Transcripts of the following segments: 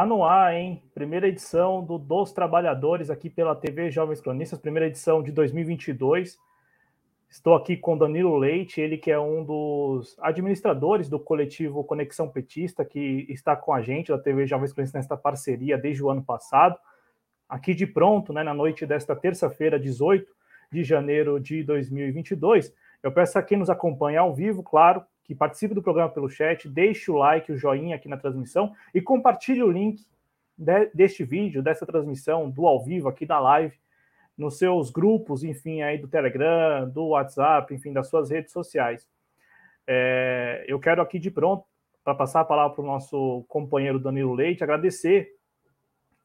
Tá no ar, hein? Primeira edição do Dos Trabalhadores aqui pela TV Jovens Cronistas, primeira edição de 2022. Estou aqui com Danilo Leite, ele que é um dos administradores do coletivo Conexão Petista, que está com a gente da TV Jovens Cronistas nesta parceria desde o ano passado. Aqui de pronto, né, na noite desta terça-feira, 18 de janeiro de 2022. Eu peço a quem nos acompanha ao vivo, claro, que participe do programa pelo chat, deixe o like, o joinha aqui na transmissão e compartilhe o link de, deste vídeo, dessa transmissão, do ao vivo aqui da live, nos seus grupos, enfim, aí do Telegram, do WhatsApp, enfim, das suas redes sociais. É, eu quero aqui de pronto, para passar a palavra para o nosso companheiro Danilo Leite, agradecer,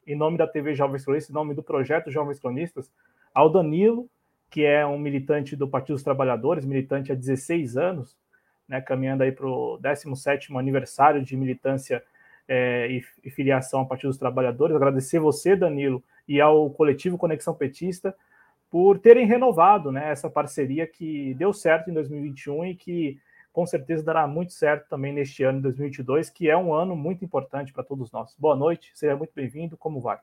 em nome da TV Jovens Cronistas, em nome do projeto Jovens Cronistas, ao Danilo, que é um militante do Partido dos Trabalhadores, militante há 16 anos, né, caminhando aí para o 17º aniversário de militância é, e, e, filiação ao Partido dos Trabalhadores. Agradecer você, Danilo, e ao coletivo Conexão Petista por terem renovado né, essa parceria que deu certo em 2021 e que com certeza dará muito certo também neste ano de 2022, que é um ano muito importante para todos nós. Boa noite, seja muito bem-vindo, como vai?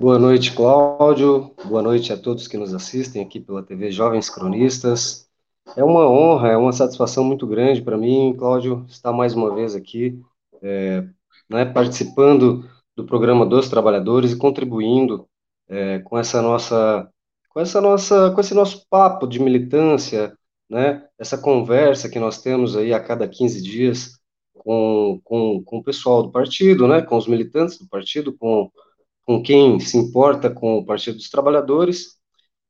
Boa noite, Cláudio. Boa noite a todos que nos assistem aqui pela TV Jovens Cronistas. É uma honra, é uma satisfação muito grande para mim, Cláudio, estar mais uma vez aqui, é, né, participando do programa dos trabalhadores e contribuindo é, com essa nossa, com essa nossa, com esse nosso papo de militância, né, essa conversa que nós temos aí a cada 15 dias com, com, com o pessoal do partido, né, com os militantes do partido, com com quem se importa com o Partido dos Trabalhadores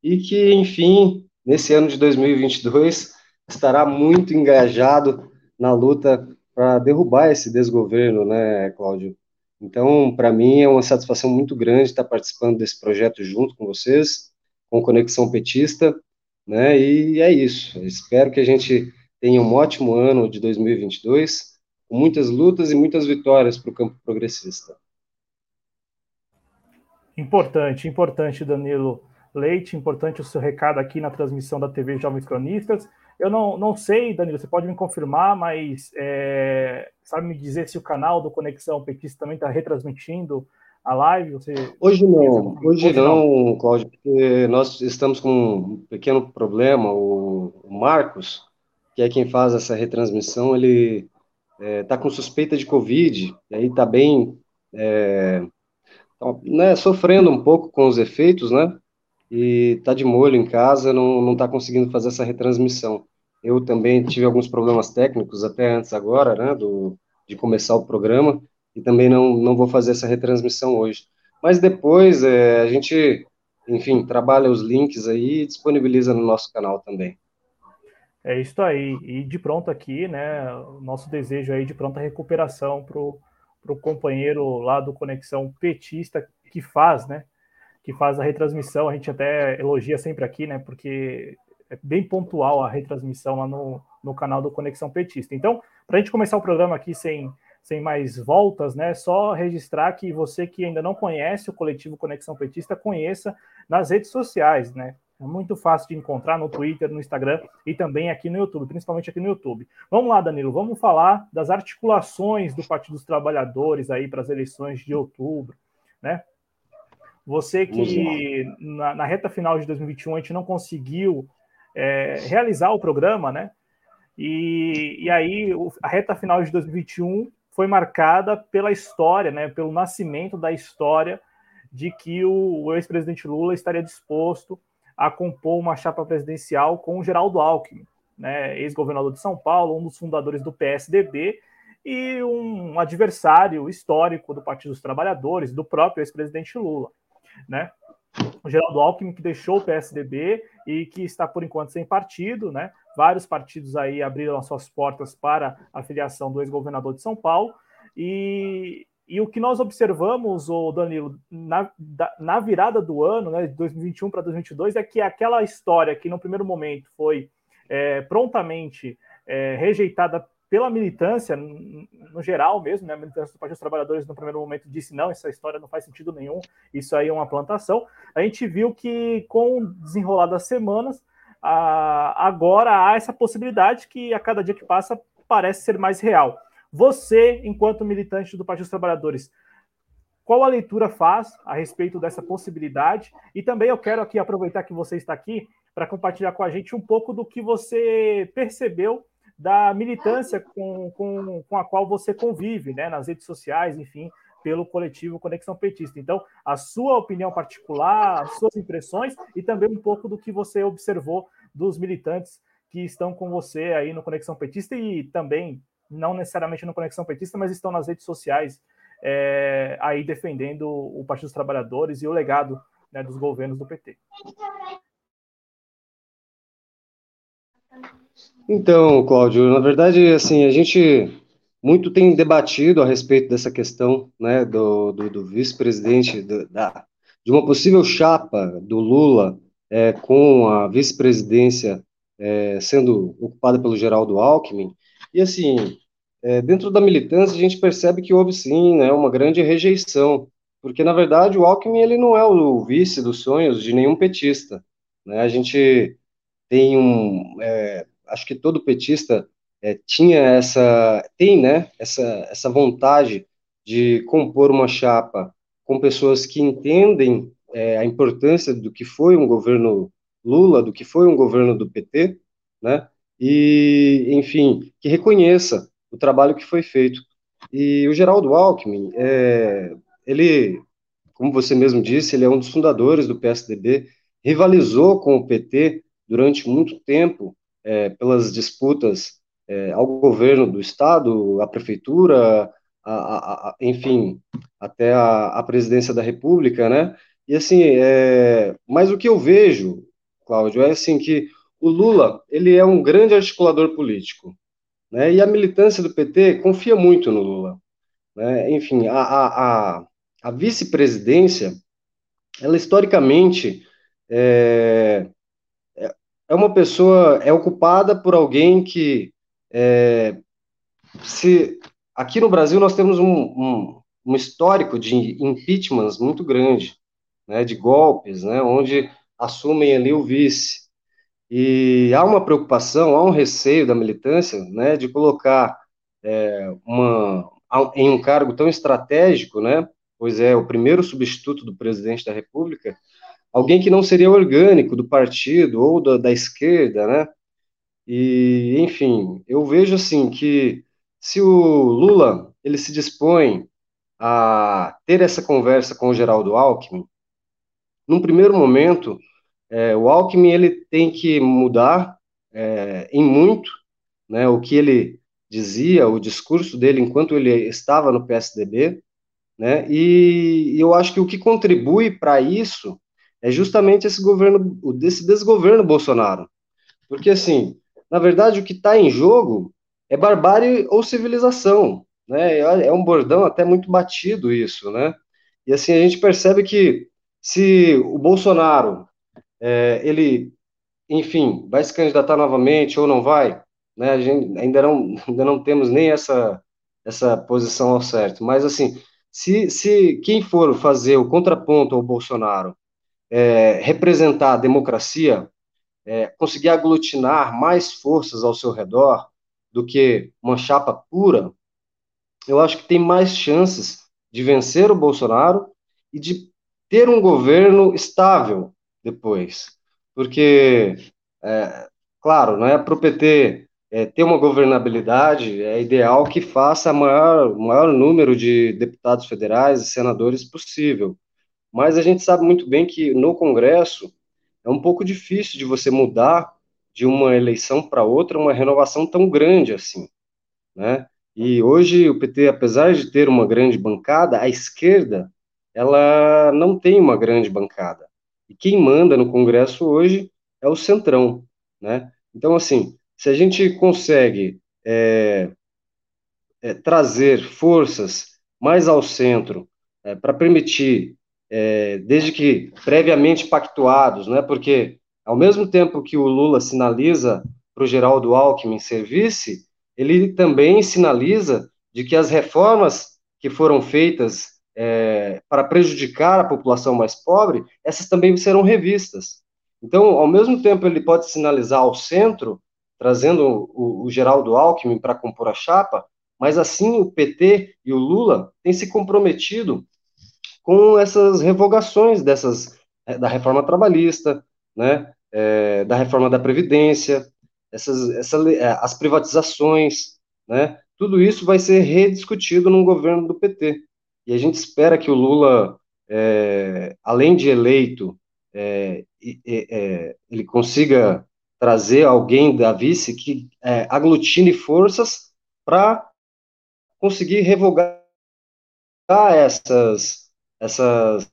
e que, enfim, nesse ano de 2022 estará muito engajado na luta para derrubar esse desgoverno, né, Cláudio? Então, para mim é uma satisfação muito grande estar participando desse projeto junto com vocês, com Conexão Petista, né? E é isso. Espero que a gente tenha um ótimo ano de 2022, com muitas lutas e muitas vitórias para o campo progressista. Importante, importante, Danilo Leite, importante o seu recado aqui na transmissão da TV Jovens Cronistas. Eu não, não sei, Danilo, você pode me confirmar, mas é, sabe me dizer se o canal do Conexão Petista também está retransmitindo a live? Você... Hoje não, hoje não, Cláudio, porque nós estamos com um pequeno problema. O, Marcos, que é quem faz essa retransmissão, ele está é, tá com suspeita de Covid, e aí está bem. É, né, sofrendo um pouco com os efeitos, né? E tá de molho em casa, não, não tá conseguindo fazer essa retransmissão. Eu também tive alguns problemas técnicos até antes agora, né, do, de começar o programa, e também não, não vou fazer essa retransmissão hoje. Mas depois é, a gente, enfim, trabalha os links aí e disponibiliza no nosso canal também. É isso aí. E de pronto aqui, né, nosso desejo aí de pronta recuperação para o para o companheiro lá do Conexão Petista que faz, né? Que faz a retransmissão. A gente até elogia sempre aqui, né? Porque é bem pontual a retransmissão lá no, no canal do Conexão Petista. Então, para a gente começar o programa aqui sem, sem mais voltas, né? Só registrar que você que ainda não conhece o coletivo Conexão Petista, conheça nas redes sociais, né? É muito fácil de encontrar no Twitter, no Instagram e também aqui no YouTube, principalmente aqui no YouTube. Vamos lá, Danilo, vamos falar das articulações do Partido dos Trabalhadores aí para as eleições de outubro, né? Você que na, na, reta final de 2021 a gente não conseguiu é, realizar o programa, né? E, e aí a reta final de 2021 foi marcada pela história, né? Pelo nascimento da história de que o, o ex-presidente Lula estaria disposto a compor uma chapa presidencial com o Geraldo Alckmin, né, ex-governador de São Paulo, um dos fundadores do PSDB e um adversário histórico do Partido dos Trabalhadores, do próprio ex-presidente Lula. Né? O Geraldo Alckmin que deixou o PSDB e que está por enquanto sem partido, né? Vários partidos aí abriram as suas portas para a filiação do ex-governador de São Paulo e, e o que nós observamos, o Danilo, na, na virada do ano, né, de 2021 para 2022, é que aquela história que no primeiro momento foi é, prontamente é, rejeitada pela militância, no geral mesmo, né, a militância do Partido dos Trabalhadores no primeiro momento disse não, essa história não faz sentido nenhum, isso aí é uma plantação. A gente viu que com o desenrolar das semanas, a, agora há essa possibilidade que a cada dia que passa parece ser mais real. Você, enquanto militante do Partido dos Trabalhadores, qual a leitura faz a respeito dessa possibilidade? E também eu quero aqui aproveitar que você está aqui para compartilhar com a gente um pouco do que você percebeu da militância com, com, com a qual você convive, né, nas redes sociais, enfim, pelo coletivo Conexão Petista. Então, a sua opinião particular, as suas impressões e também um pouco do que você observou dos militantes que estão com você aí no Conexão Petista e também, não necessariamente no Conexão Petista, mas estão nas redes sociais é, aí defendendo o Partido dos Trabalhadores e o legado né, dos governos do PT. Então, Cláudio, na verdade, assim, a gente muito tem debatido a respeito dessa questão, né, do, do, do vice-presidente, da, de uma possível chapa do Lula é, com a vice-presidência é, sendo ocupada pelo Geraldo Alckmin, e assim, é, dentro da militância a gente percebe que houve sim, né, uma grande rejeição, porque na verdade o Alckmin ele não é o vice dos sonhos de nenhum petista, né, a gente tem um, é, acho que todo petista é, tinha essa, tem, né, essa, essa vontade de compor uma chapa com pessoas que entendem é, a importância do que foi um governo Lula, do que foi um governo do PT, né, e, enfim, que reconheça o trabalho que foi feito. E o Geraldo Alckmin, é, ele, como você mesmo disse, ele é um dos fundadores do PSDB, rivalizou com o PT durante muito tempo é, pelas disputas é, ao governo do estado, à prefeitura, a, a, a, enfim, até a, presidência da República, né? E assim, é, mas o que eu vejo, Cláudio, é assim que o Lula ele é um grande articulador político, né? E a militância do PT confia muito no Lula, né? Enfim, a, a, a vice-presidência, ela historicamente é, é uma pessoa, é ocupada por alguém que, é, se aqui no Brasil nós temos um, um, um histórico de impeachments muito grande, né, de golpes, né, onde assumem ali o vice. E há uma preocupação, há um receio da militância, né, de colocar é, uma, em um cargo tão estratégico, né, pois é o primeiro substituto do presidente da República, alguém que não seria orgânico do partido ou da, da esquerda, né? E, enfim, eu vejo assim que se o Lula ele se dispõe a ter essa conversa com o Geraldo Alckmin, num primeiro momento, é, o Alckmin ele tem que mudar é, em muito, né, o que ele dizia, o discurso dele enquanto ele estava no PSDB, né, e, e eu acho que o que contribui para isso é justamente esse governo, desse desgoverno Bolsonaro. Porque, assim, na verdade, o que está em jogo é barbárie ou civilização, né? É um bordão até muito batido isso, né? E, assim, a gente percebe que se o Bolsonaro, é, ele, enfim, vai se candidatar novamente ou não vai, né? A gente ainda não, ainda não temos nem essa, essa posição ao certo. Mas, assim, se, se quem for fazer o contraponto ao Bolsonaro é, representar a democracia, é, conseguir aglutinar mais forças ao seu redor do que uma chapa pura, eu acho que tem mais chances de vencer o Bolsonaro e de ter um governo estável depois. Porque, é, claro, não é para o PT é, ter uma governabilidade, é ideal que faça o maior, maior número de deputados federais e senadores possível. Mas a gente sabe muito bem que no Congresso é um pouco difícil de você mudar de uma eleição para outra uma renovação tão grande assim, né? E hoje o PT, apesar de ter uma grande bancada, a esquerda ela não tem uma grande bancada. E quem manda no Congresso hoje é o Centrão, né? Então, assim, se a gente consegue é, é, trazer forças mais ao centro é, para permitir é, desde que previamente pactuados, né? Porque ao mesmo tempo que o Lula sinaliza para o Geraldo Alckmin ser vice, ele também sinaliza de que as reformas que foram feitas é, para prejudicar a população mais pobre, essas também serão revistas. Então, ao mesmo tempo, ele pode sinalizar ao centro, trazendo o, o Geraldo Alckmin para compor a chapa, Mas assim o PT e o Lula têm se comprometido com essas revogações dessas eh, da reforma trabalhista, né, é, da reforma da previdência, essas, essa, eh, as privatizações, né, tudo isso vai ser rediscutido no governo do PT. E a gente espera que o Lula, é, além de eleito, é, é, ele consiga trazer alguém da vice que aglutine forças para conseguir revogar essas, essas,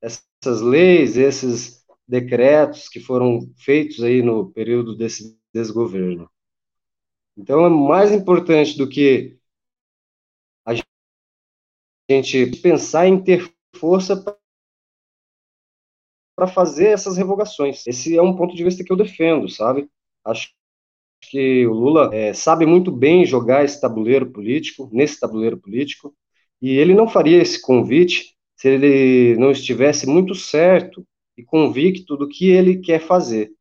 essas leis, esses decretos que foram feitos aí no período desse desgoverno. Então, é mais importante do que gente pensar em ter força para fazer essas revogações. Esse é um ponto de vista que eu defendo, sabe? Acho que o Lula é, sabe muito bem jogar esse tabuleiro político, nesse tabuleiro político, e ele não faria esse convite se ele não estivesse muito certo e convicto do que ele quer fazer.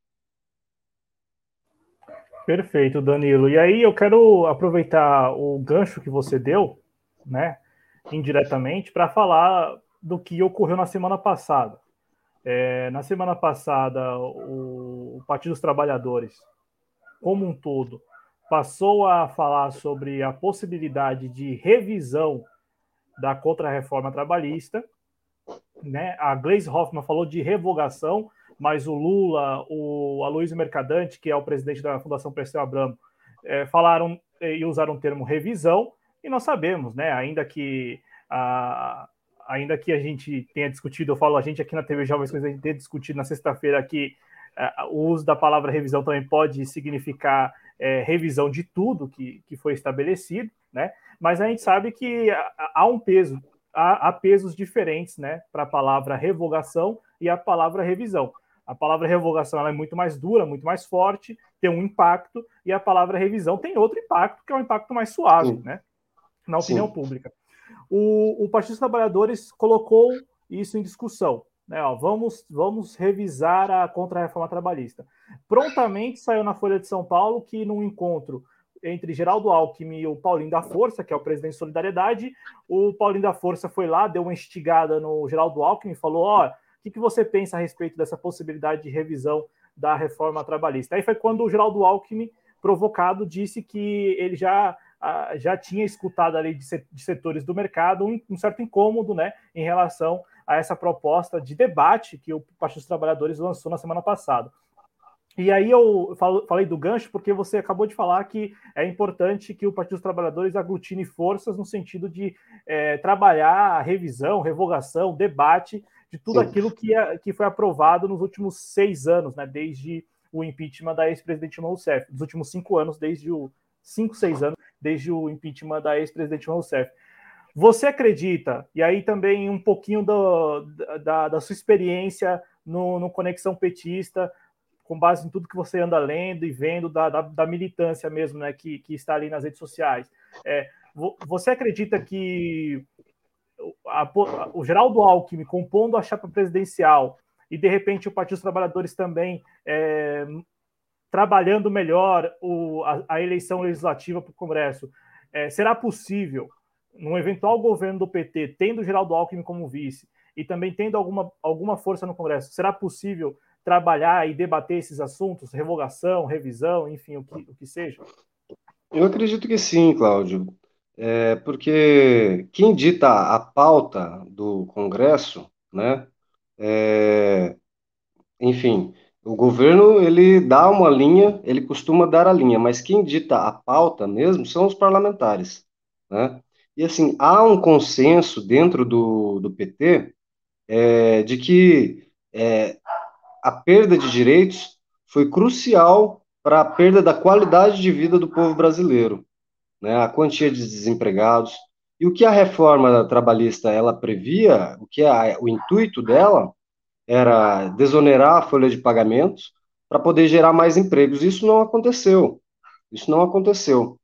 Perfeito, Danilo. E aí eu quero aproveitar o gancho que você deu, né, indiretamente, para falar do que ocorreu na semana passada. É, na semana passada, o, o Partido dos Trabalhadores, como um todo, passou a falar sobre a possibilidade de revisão da contra-reforma trabalhista. Né? A Gleisi Hoffmann falou de revogação, mas o Lula, o Aloysio Mercadante, que é o presidente da Fundação Perseu Abramo, é, falaram e usaram o termo revisão, e nós sabemos, né, ainda que a, ainda que a gente tenha discutido, eu falo a gente aqui na TV Jovens a gente tenha discutido na sexta-feira que uh, o uso da palavra revisão também pode significar é, revisão de tudo que, que foi estabelecido, né? Mas a gente sabe que há um peso, há, há pesos diferentes, né, para a palavra revogação e a palavra revisão. A palavra revogação é muito mais dura, muito mais forte, tem um impacto, e a palavra revisão tem outro impacto, que é um impacto mais suave, Sim. né? Na opinião Sim. pública. O, o Partido dos Trabalhadores colocou isso em discussão. Né, ó, vamos, vamos revisar a contra-reforma trabalhista. Prontamente saiu na Folha de São Paulo que, num encontro entre Geraldo Alckmin e o Paulinho da Força, que é o presidente de Solidariedade, o Paulinho da Força foi lá, deu uma instigada no Geraldo Alckmin, falou: ó, que, que você pensa a respeito dessa possibilidade de revisão da reforma trabalhista? Aí foi quando o Geraldo Alckmin, provocado, disse que ele já, já tinha escutado ali de, setores do mercado um, certo incômodo né, em relação a essa proposta de debate que o Partido dos Trabalhadores lançou na semana passada. E aí eu falo, falei do gancho porque você acabou de falar que é importante que o Partido dos Trabalhadores aglutine forças no sentido de é, trabalhar a revisão, revogação, debate de tudo Sim. aquilo que, é, que foi aprovado nos últimos seis anos, né, desde o impeachment da ex-presidente Rousseff, nos últimos cinco anos, desde o cinco, seis anos, desde o impeachment da ex-presidente Rousseff. Você acredita, e aí também um pouquinho do, da, da sua experiência no, no Conexão Petista, com base em tudo que você anda lendo e vendo da, da, da militância mesmo, né, que, que está ali nas redes sociais. É, você acredita que a, o Geraldo Alckmin compondo a chapa presidencial e de repente o Partido dos Trabalhadores também é, trabalhando melhor o, a, a, eleição legislativa para o Congresso, é, será possível, num eventual governo do PT, tendo Geraldo Alckmin como vice e também tendo alguma, alguma força no Congresso, será possível trabalhar e debater esses assuntos, revogação, revisão, enfim, o que, o que seja? Eu acredito que sim, Cláudio. É porque quem dita a pauta do Congresso, né, é, enfim, o governo ele dá uma linha, ele costuma dar a linha, mas quem dita a pauta mesmo são os parlamentares, né? E assim, há um consenso dentro do, do PT é, de que é, a perda de direitos foi crucial para a perda da qualidade de vida do povo brasileiro né, a quantia de desempregados. E o que a reforma trabalhista ela previa, o que é o intuito dela era desonerar a folha de pagamentos para poder gerar mais empregos. Isso não aconteceu. Isso não aconteceu.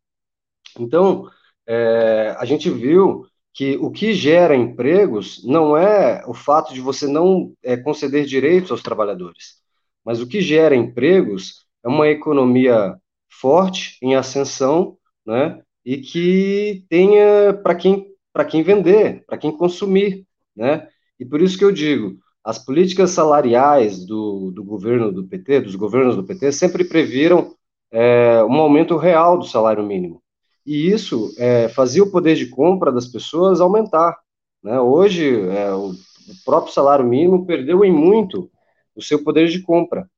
Então, é, a gente viu que o que gera empregos não é o fato de você não é, conceder direitos aos trabalhadores, mas o que gera empregos é uma economia forte, em ascensão, né, e que tenha para quem quem vender, para quem consumir, né? E por isso que eu digo, as políticas salariais do, do governo do PT, dos governos do PT, sempre previram é, um aumento real do salário mínimo. E isso é, fazia o poder de compra das pessoas aumentar. Né? Hoje, é, o, o próprio salário mínimo perdeu em muito o seu poder de compra.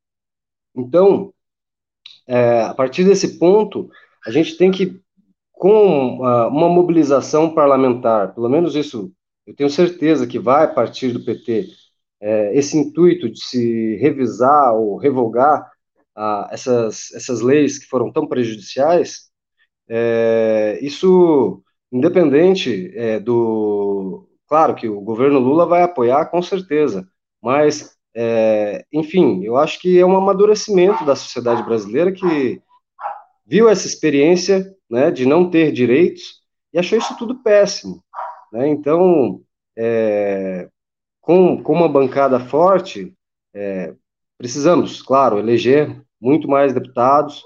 Então, é, a partir desse ponto, a gente tem que, com uh, uma mobilização parlamentar, pelo menos isso eu tenho certeza que vai partir do PT, é, esse intuito de se revisar ou revogar uh, essas, essas leis que foram tão prejudiciais, é, isso, independente é, do. Claro que o governo Lula vai apoiar, com certeza, mas é, enfim, eu acho que é um amadurecimento da sociedade brasileira que viu essa experiência né, de não ter direitos e achou isso tudo péssimo. Né? Então, é, com, com uma bancada forte, é, precisamos, claro, eleger muito mais deputados,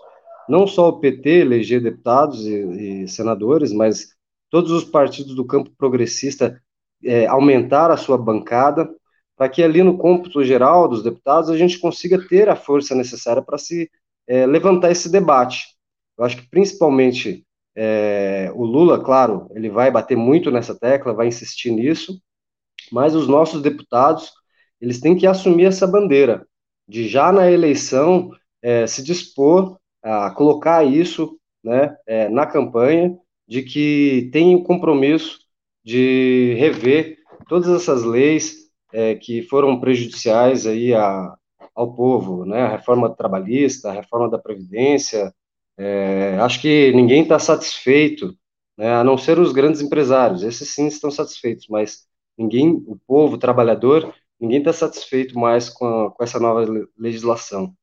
não só o PT eleger deputados e, e senadores, mas todos os partidos do campo progressista é, aumentar a sua bancada, para que ali no cômputo geral dos deputados a gente consiga ter a força necessária para se é, levantar esse debate. Eu acho que principalmente é, o Lula, claro, ele vai bater muito nessa tecla, vai insistir nisso, mas os nossos deputados, eles têm que assumir essa bandeira, de já na eleição é, se dispor a colocar isso né, é, na campanha, de que tem o compromisso de rever todas essas leis, é, que foram prejudiciais aí a, ao povo, né? A reforma trabalhista, a reforma da previdência. É, acho que ninguém está satisfeito, né? A não ser os grandes empresários. Esses sim estão satisfeitos, mas ninguém, o povo, o trabalhador, ninguém está satisfeito mais com, a, com essa nova legislação.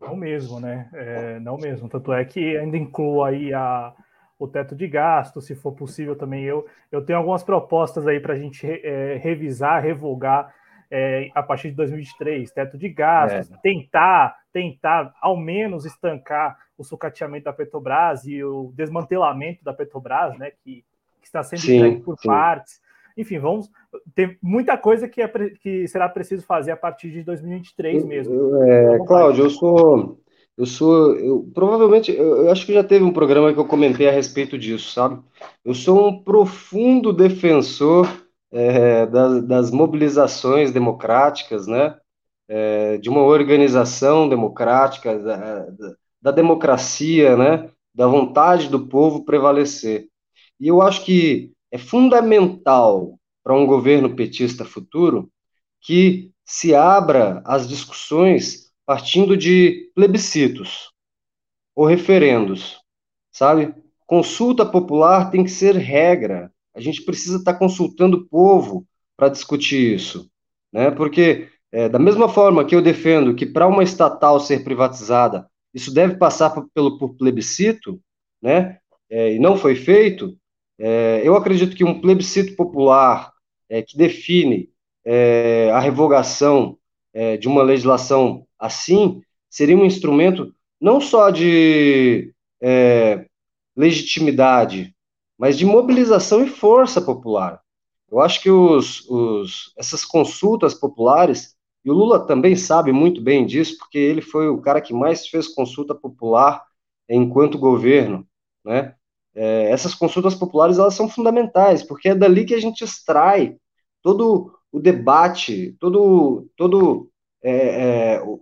Não mesmo, né? É, não mesmo. Tanto é que ainda inclua aí a, o teto de gasto, se for possível também. Eu, eu tenho algumas propostas aí para a gente é, revisar, revogar é, a partir de 2023, teto de gastos, é. tentar, tentar ao menos estancar o sucateamento da Petrobras e o desmantelamento da Petrobras, né, que, que está sendo sim, por sim. partes. Enfim, vamos ter muita coisa que, é, que será preciso fazer a partir de 2023 mesmo. É, Cláudio, eu sou eu sou, eu, provavelmente, eu, eu, acho que já teve um programa que eu comentei a respeito disso, sabe? Eu sou um profundo defensor é, das, das, mobilizações democráticas, né? É, de uma organização democrática, da, da, da democracia, né? Da vontade do povo prevalecer. E eu acho que é fundamental para um governo petista futuro que se abra as discussões partindo de plebiscitos ou referendos, sabe? Consulta popular tem que ser regra. A gente precisa estar consultando o povo para discutir isso, né? Porque é, da mesma forma que eu defendo que para uma estatal ser privatizada isso deve passar por, pelo por plebiscito, né? É, e não foi feito. É, eu acredito que um plebiscito popular é, que define é, a revogação é, de uma legislação assim, seria um instrumento não só de é, legitimidade, mas de mobilização e força popular. Eu acho que os, os, essas consultas populares, e o Lula também sabe muito bem disso, porque ele foi o cara que mais fez consulta popular enquanto governo, né? É, essas consultas populares elas são fundamentais, porque é dali que a gente extrai todo o debate, todo, todo é, é, o,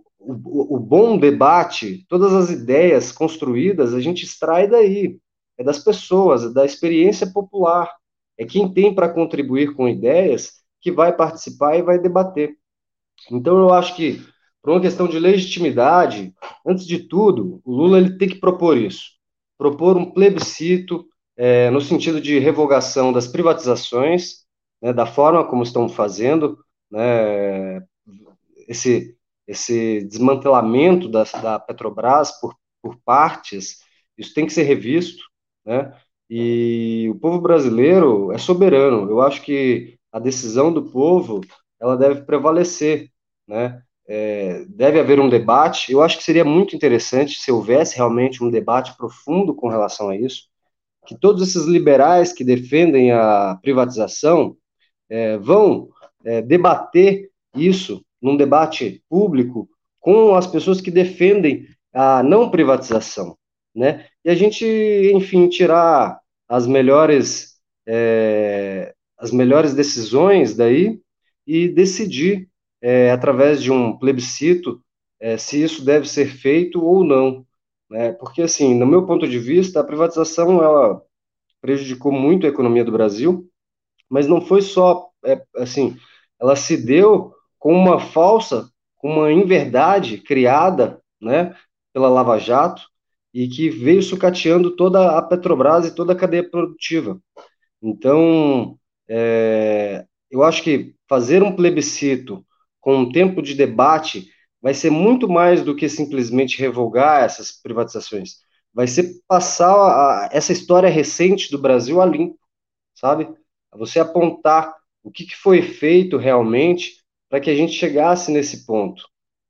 o, bom debate, todas as ideias construídas, a gente extrai daí. É das pessoas, é da experiência popular. É quem tem para contribuir com ideias que vai participar e vai debater. Então, eu acho que, por uma questão de legitimidade, antes de tudo, o Lula ele tem que propor isso. Propor um plebiscito é, no sentido de revogação das privatizações, né, da forma como estão fazendo, né, esse esse desmantelamento da, da Petrobras por, por partes, isso tem que ser revisto, né? E o povo brasileiro é soberano. Eu acho que a decisão do povo ela deve prevalecer, né? É, deve haver um debate. Eu acho que seria muito interessante se houvesse realmente um debate profundo com relação a isso, que todos esses liberais que defendem a privatização é, vão é, debater isso num debate público com as pessoas que defendem a não privatização, né? E a gente, enfim, tirar as melhores é, as melhores decisões daí e decidir é, através de um plebiscito é, se isso deve ser feito ou não, né? Porque assim, no meu ponto de vista, a privatização ela prejudicou muito a economia do Brasil, mas não foi só é, assim, ela se deu com uma falsa, com uma inverdade criada, né, pela Lava Jato e que veio sucateando toda a Petrobras e toda a cadeia produtiva. Então, é, eu acho que fazer um plebiscito com um tempo de debate vai ser muito mais do que simplesmente revogar essas privatizações. Vai ser passar a, essa história recente do Brasil a limpo, sabe? Você apontar o que, que foi feito realmente para que a gente chegasse nesse ponto.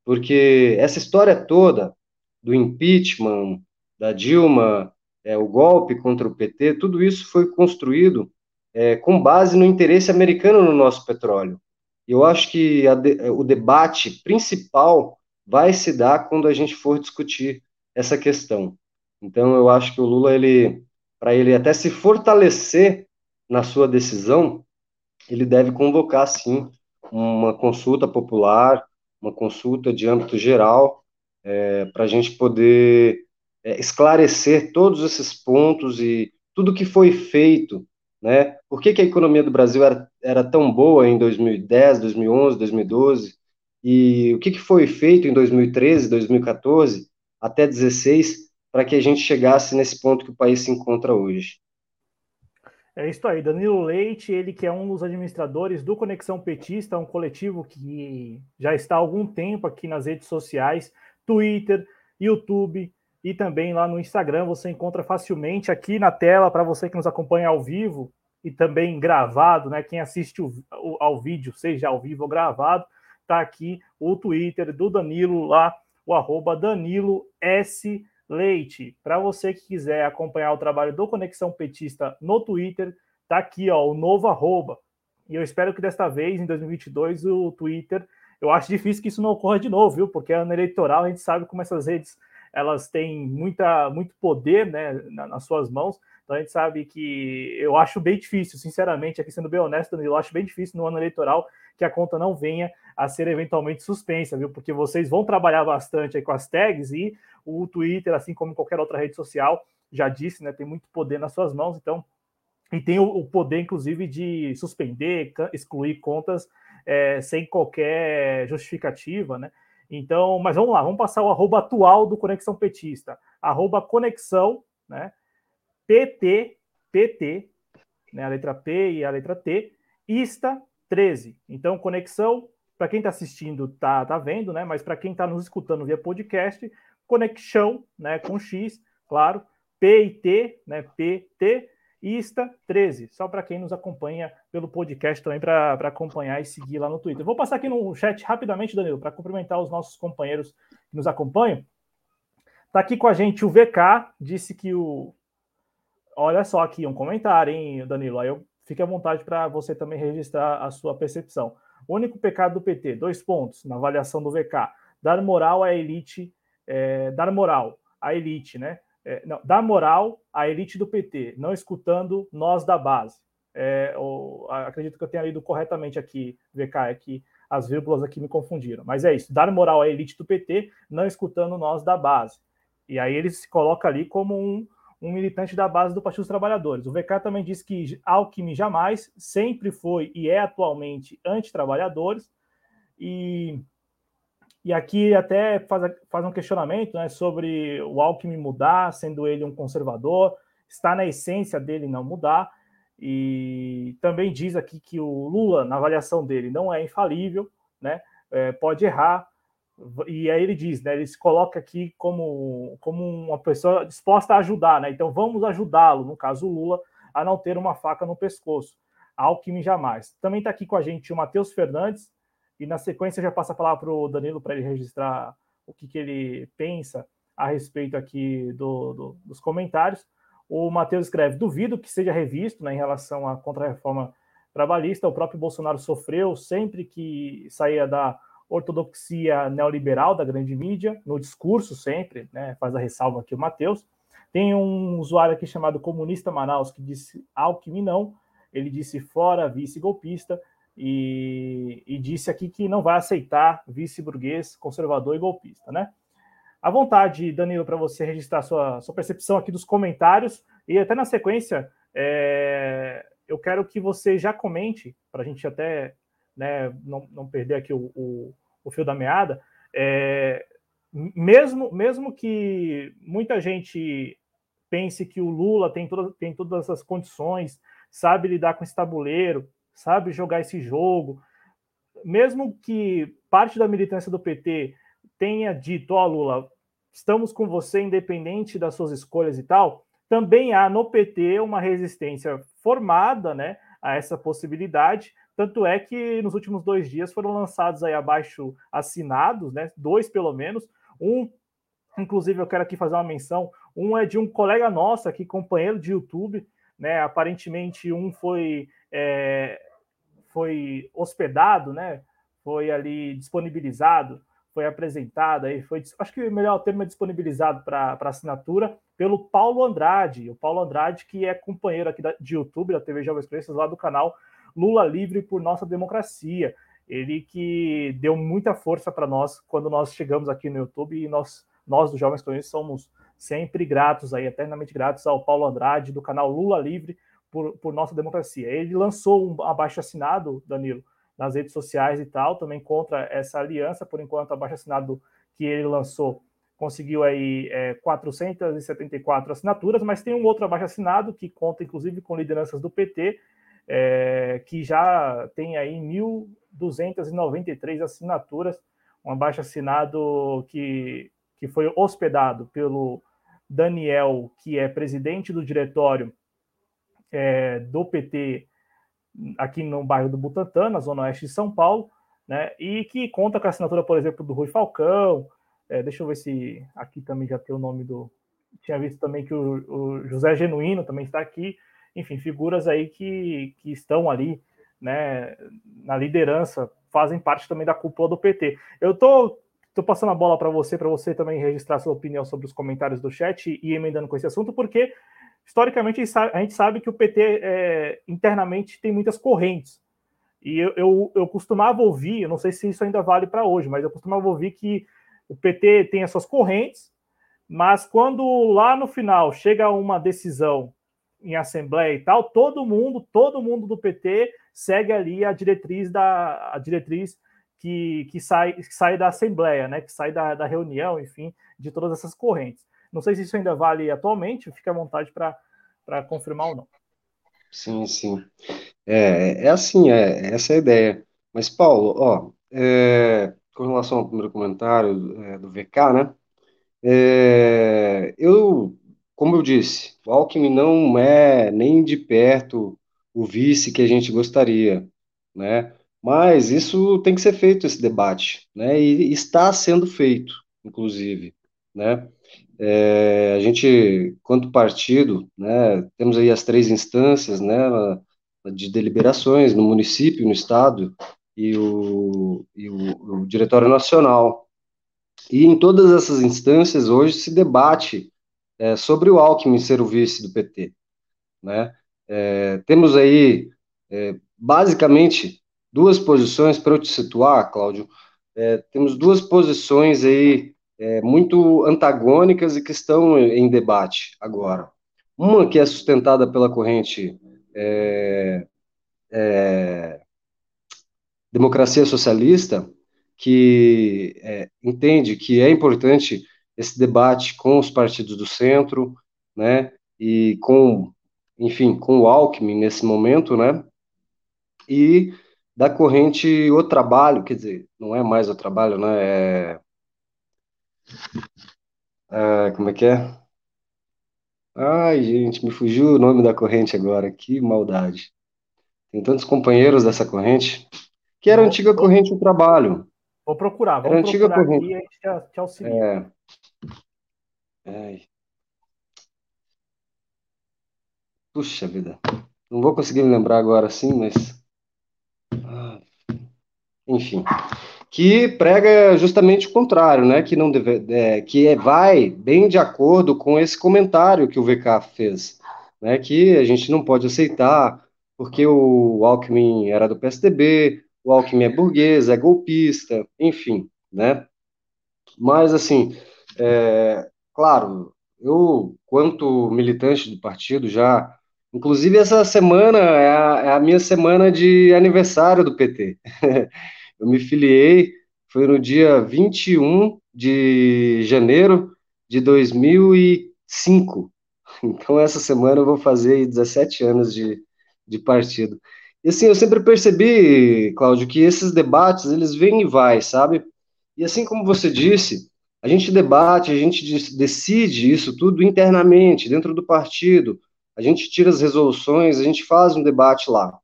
Porque essa história toda do impeachment, da Dilma, é, o golpe contra o PT, tudo isso foi construído é, com base no interesse americano no nosso petróleo. Eu acho que de, o debate principal vai se dar quando a gente for discutir essa questão. Então, eu acho que o Lula, ele, para ele até se fortalecer na sua decisão, ele deve convocar, sim, uma consulta popular, uma consulta de âmbito geral, é, para a gente poder é, esclarecer todos esses pontos e tudo que foi feito, né? Por que, que a economia do Brasil era, era tão boa em 2010, 2011, 2012? E o que, que foi feito em 2013, 2014, até 2016, para que a gente chegasse nesse ponto que o país se encontra hoje? É isso aí, Danilo Leite, ele que é um dos administradores do Conexão Petista, um coletivo que já está há algum tempo aqui nas redes sociais, Twitter, YouTube e também lá no Instagram. Você encontra facilmente aqui na tela para você que nos acompanha ao vivo e também gravado, né? Quem assiste o, o, ao vídeo, seja ao vivo ou gravado, tá aqui o Twitter do Danilo lá, o arroba Danilo S. Leite. Para você que quiser acompanhar o trabalho do Conexão Petista no Twitter, tá aqui, ó, o novo arroba. E eu espero que desta vez, em 2022, o Twitter. Eu acho difícil que isso não ocorra de novo, viu? Porque ano eleitoral a gente sabe como essas redes elas têm muita, muito poder né, nas suas mãos. Então a gente sabe que eu acho bem difícil, sinceramente, aqui sendo bem honesto, eu acho bem difícil no ano eleitoral que a conta não venha a ser eventualmente suspensa, viu? Porque vocês vão trabalhar bastante aí com as tags e o Twitter, assim como qualquer outra rede social, já disse, né? Tem muito poder nas suas mãos, então. E tem o, poder, inclusive, de suspender, excluir contas é, sem qualquer justificativa, né? Então, mas vamos lá, vamos passar o arroba atual do Conexão Petista. Arroba Conexão, né? PT, PT, né? A letra P e a letra T, Ista 13. Então, Conexão, para quem está assistindo, tá, tá vendo, né? Mas para quem está nos escutando via podcast, Conexão, né? Com X, claro, P e T, né? PT, Ista 13, só para quem nos acompanha pelo podcast também, para acompanhar e seguir lá no Twitter. Vou passar aqui no chat rapidamente, Danilo, para cumprimentar os nossos companheiros que nos acompanham. Está aqui com a gente o VK, disse que o. Olha só aqui um comentário, hein, Danilo? Aí eu fique à vontade para você também registrar a sua percepção. O único pecado do PT, dois pontos na avaliação do VK. Dar moral à elite, é, dar moral à elite, né? É, não, dar moral à elite do PT, não escutando nós da base. É, ou, acredito que eu tenha lido corretamente aqui, VK, é que as vírgulas aqui me confundiram. Mas é isso, dar moral à elite do PT, não escutando nós da base. E aí ele se coloca ali como um, um militante da base do Partido dos Trabalhadores. O VK também diz que Alckmin jamais, sempre foi e é atualmente anti-trabalhadores, e e aqui até faz, faz um questionamento né, sobre o Alckmin mudar, sendo ele um conservador, está na essência dele não mudar. E também diz aqui que o Lula, na avaliação dele, não é infalível, né? É, pode errar. E aí ele diz, né? Ele se coloca aqui como, como uma pessoa disposta a ajudar, né? Então vamos ajudá-lo, no caso o Lula, a não ter uma faca no pescoço. Alckmin jamais. Também está aqui com a gente o Matheus Fernandes, e na sequência já passa a palavra para o Danilo para ele registrar o que, que ele pensa a respeito aqui do, do, dos comentários. O Matheus escreve: duvido que seja revisto né, em relação à contra-reforma trabalhista. O próprio Bolsonaro sofreu sempre que saía da ortodoxia neoliberal da grande mídia, no discurso sempre, né, faz a ressalva aqui o Matheus. Tem um usuário aqui chamado Comunista Manaus que disse Alckmin não, ele disse fora vice-golpista e, e, disse aqui que não vai aceitar vice-burguês, conservador e golpista, né? À vontade, Danilo, para você registrar sua, sua percepção aqui dos comentários e até na sequência, é, eu quero que você já comente, para a gente até né, não, não perder aqui o, o, o fio da meada, é, mesmo, mesmo que muita gente pense que o Lula tem, toda, tem todas as condições, sabe lidar com esse tabuleiro, sabe jogar esse jogo, mesmo que parte da militância do PT tenha dito, ó, oh, Lula, estamos com você independente das suas escolhas e tal, também há no PT uma resistência formada né, a essa possibilidade. Tanto é que nos últimos dois dias foram lançados aí abaixo assinados, né, dois pelo menos. Um, inclusive, eu quero aqui fazer uma menção: um é de um colega nosso aqui, companheiro de YouTube. Né, aparentemente, um foi, é, foi hospedado, né, foi ali disponibilizado foi apresentada e foi, acho que o melhor termo é disponibilizado para assinatura pelo Paulo Andrade, o Paulo Andrade que é companheiro aqui da, de YouTube da TV Jovens Cronistas lá do canal Lula Livre por Nossa Democracia. Ele que deu muita força para nós quando nós chegamos aqui no YouTube e nós, nós dos Jovens Cronistas somos sempre gratos aí, eternamente gratos ao Paulo Andrade do canal Lula Livre por, por Nossa Democracia. Ele lançou um abaixo assinado, Danilo, nas redes sociais e tal, também contra essa aliança. Por enquanto, abaixo assinado que ele lançou conseguiu aí é, 474 assinaturas, mas tem um outro abaixo assinado que conta inclusive com lideranças do PT, é, que já tem aí 1.293 assinaturas, um abaixo assinado que, que foi hospedado pelo Daniel, que é presidente do diretório é, do PT aqui no bairro do Butantã, na zona oeste de São Paulo, né? E que conta com a assinatura, por exemplo, do Rui Falcão. É, deixa eu ver se aqui também já tem o nome do. Tinha visto também que o, o José Genuíno também está aqui. Enfim, figuras aí que, que estão ali, né, na liderança, fazem parte também da cúpula do PT. Eu tô, tô passando a bola para você, para você também registrar sua opinião sobre os comentários do chat e emendando com esse assunto, porque historicamente a gente sabe que o PT é, internamente tem muitas correntes. E eu, eu, eu, costumava ouvir, eu não sei se isso ainda vale para hoje, mas eu costumava ouvir que o PT tem as suas correntes, mas quando lá no final chega uma decisão em assembleia e tal, todo mundo, todo mundo do PT segue ali a diretriz da a diretriz que, que, sai, que sai da assembleia, né? Que sai da, da reunião, enfim, de todas essas correntes. Não sei se isso ainda vale atualmente, fique à vontade para confirmar ou não. Sim, sim. É, é assim, é, essa é a ideia. Mas, Paulo, ó, é, com relação ao primeiro comentário é, do VK, né? É, eu, como eu disse, o Alckmin não é nem de perto o vice que a gente gostaria, né? Mas isso tem que ser feito, esse debate, né? E está sendo feito, inclusive, né? É, a gente, quanto partido, né, temos aí as três instâncias, né, de deliberações no município, no estado e o, e o, o Diretório Nacional. E em todas essas instâncias hoje se debate é, sobre o Alckmin ser o vice do PT, né? É, temos aí é, basicamente duas posições para eu te situar, Cláudio. É, temos duas posições aí é, muito antagônicas e que estão em debate agora. Uma que é sustentada pela corrente é, é, democracia socialista, que é, entende que é importante esse debate com os partidos do centro, né, e com, enfim, com o Alckmin nesse momento, né, e da corrente O Trabalho, quer dizer, não é mais o trabalho, né, é ah, como é que é? Ai, gente, me fugiu o nome da corrente agora, que maldade. Tem tantos companheiros dessa corrente que era a antiga corrente do trabalho. Vou procurar, vamos era antiga procurar corrente. aqui e a gente te auxilia. É. Puxa vida. Não vou conseguir me lembrar agora sim, mas. Ah, enfim. Que prega justamente o contrário, né? Que, não deve, é, que é, vai bem de acordo com esse comentário que o VK fez, né? Que a gente não pode aceitar porque o Alckmin era do PSDB, o Alckmin é burguês, é golpista, enfim, né? Mas, assim, é, claro, eu, quanto militante do partido, já Inclusive, essa semana é a, é a, minha semana de aniversário do PT. eu me filiei, foi no dia 21 de janeiro de 2005. Então, essa semana eu vou fazer 17 anos de, de partido. E assim, eu sempre percebi, Cláudio, que esses debates, eles vêm e vai, sabe? E assim como você disse, a gente debate, a gente decide isso tudo internamente, dentro do partido, a gente tira as resoluções, a gente faz um debate lá.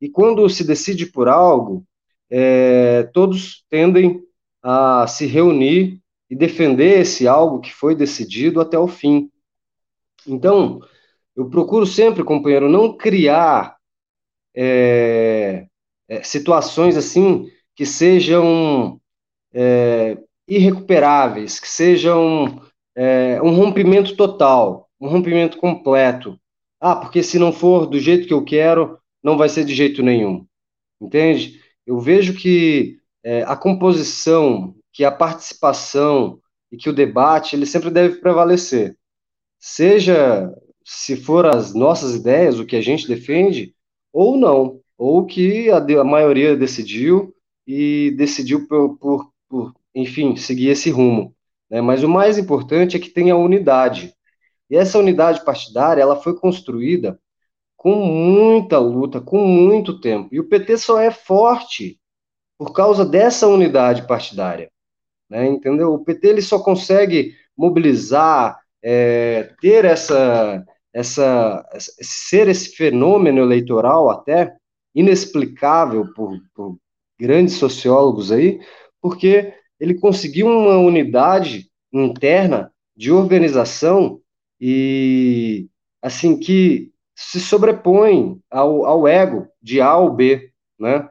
E quando se decide por algo, é, todos tendem a se reunir e defender esse algo que foi decidido até o fim. Então, eu procuro sempre, companheiro, não criar é, é, situações assim que sejam é, irrecuperáveis, que sejam é, um rompimento total, um rompimento completo. Ah, porque se não for do jeito que eu quero, não vai ser de jeito nenhum. Entende? Eu vejo que é, a composição, que a participação e que o debate, ele sempre deve prevalecer. Seja se for as nossas ideias, o que a gente defende, ou não, ou que a, a maioria decidiu e decidiu por, por, por, enfim, seguir esse rumo. Né? Mas o mais importante é que tenha unidade. E essa unidade partidária, ela foi construída com muita luta, com muito tempo. E o PT só é forte por causa dessa unidade partidária. Né? Entendeu? O PT ele só consegue mobilizar, é, ter essa, essa, ser esse fenômeno eleitoral até inexplicável por, por grandes sociólogos aí, porque ele conseguiu uma unidade interna de organização e assim que se sobrepõe ao, ao ego de A ou B, né?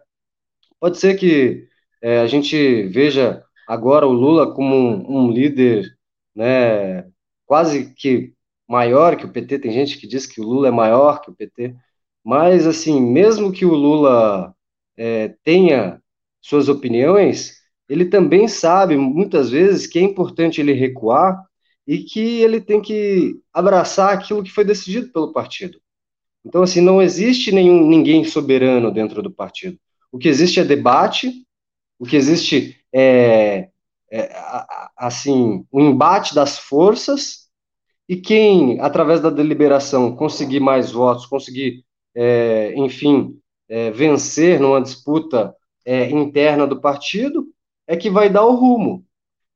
Pode ser que é, a gente veja agora o Lula como um, um, líder, né, quase que maior que o PT. Tem gente que diz que o Lula é maior que o PT, mas assim, mesmo que o Lula é, tenha suas opiniões, ele também sabe muitas vezes que é importante ele recuar e que ele tem que abraçar aquilo que foi decidido pelo partido. Então, assim, não existe nenhum, ninguém soberano dentro do partido. O que existe é debate, o que existe é, é assim, o embate das forças, e quem, através da deliberação, conseguir mais votos, conseguir, é, enfim, é, vencer numa disputa é, interna do partido, é que vai dar o rumo.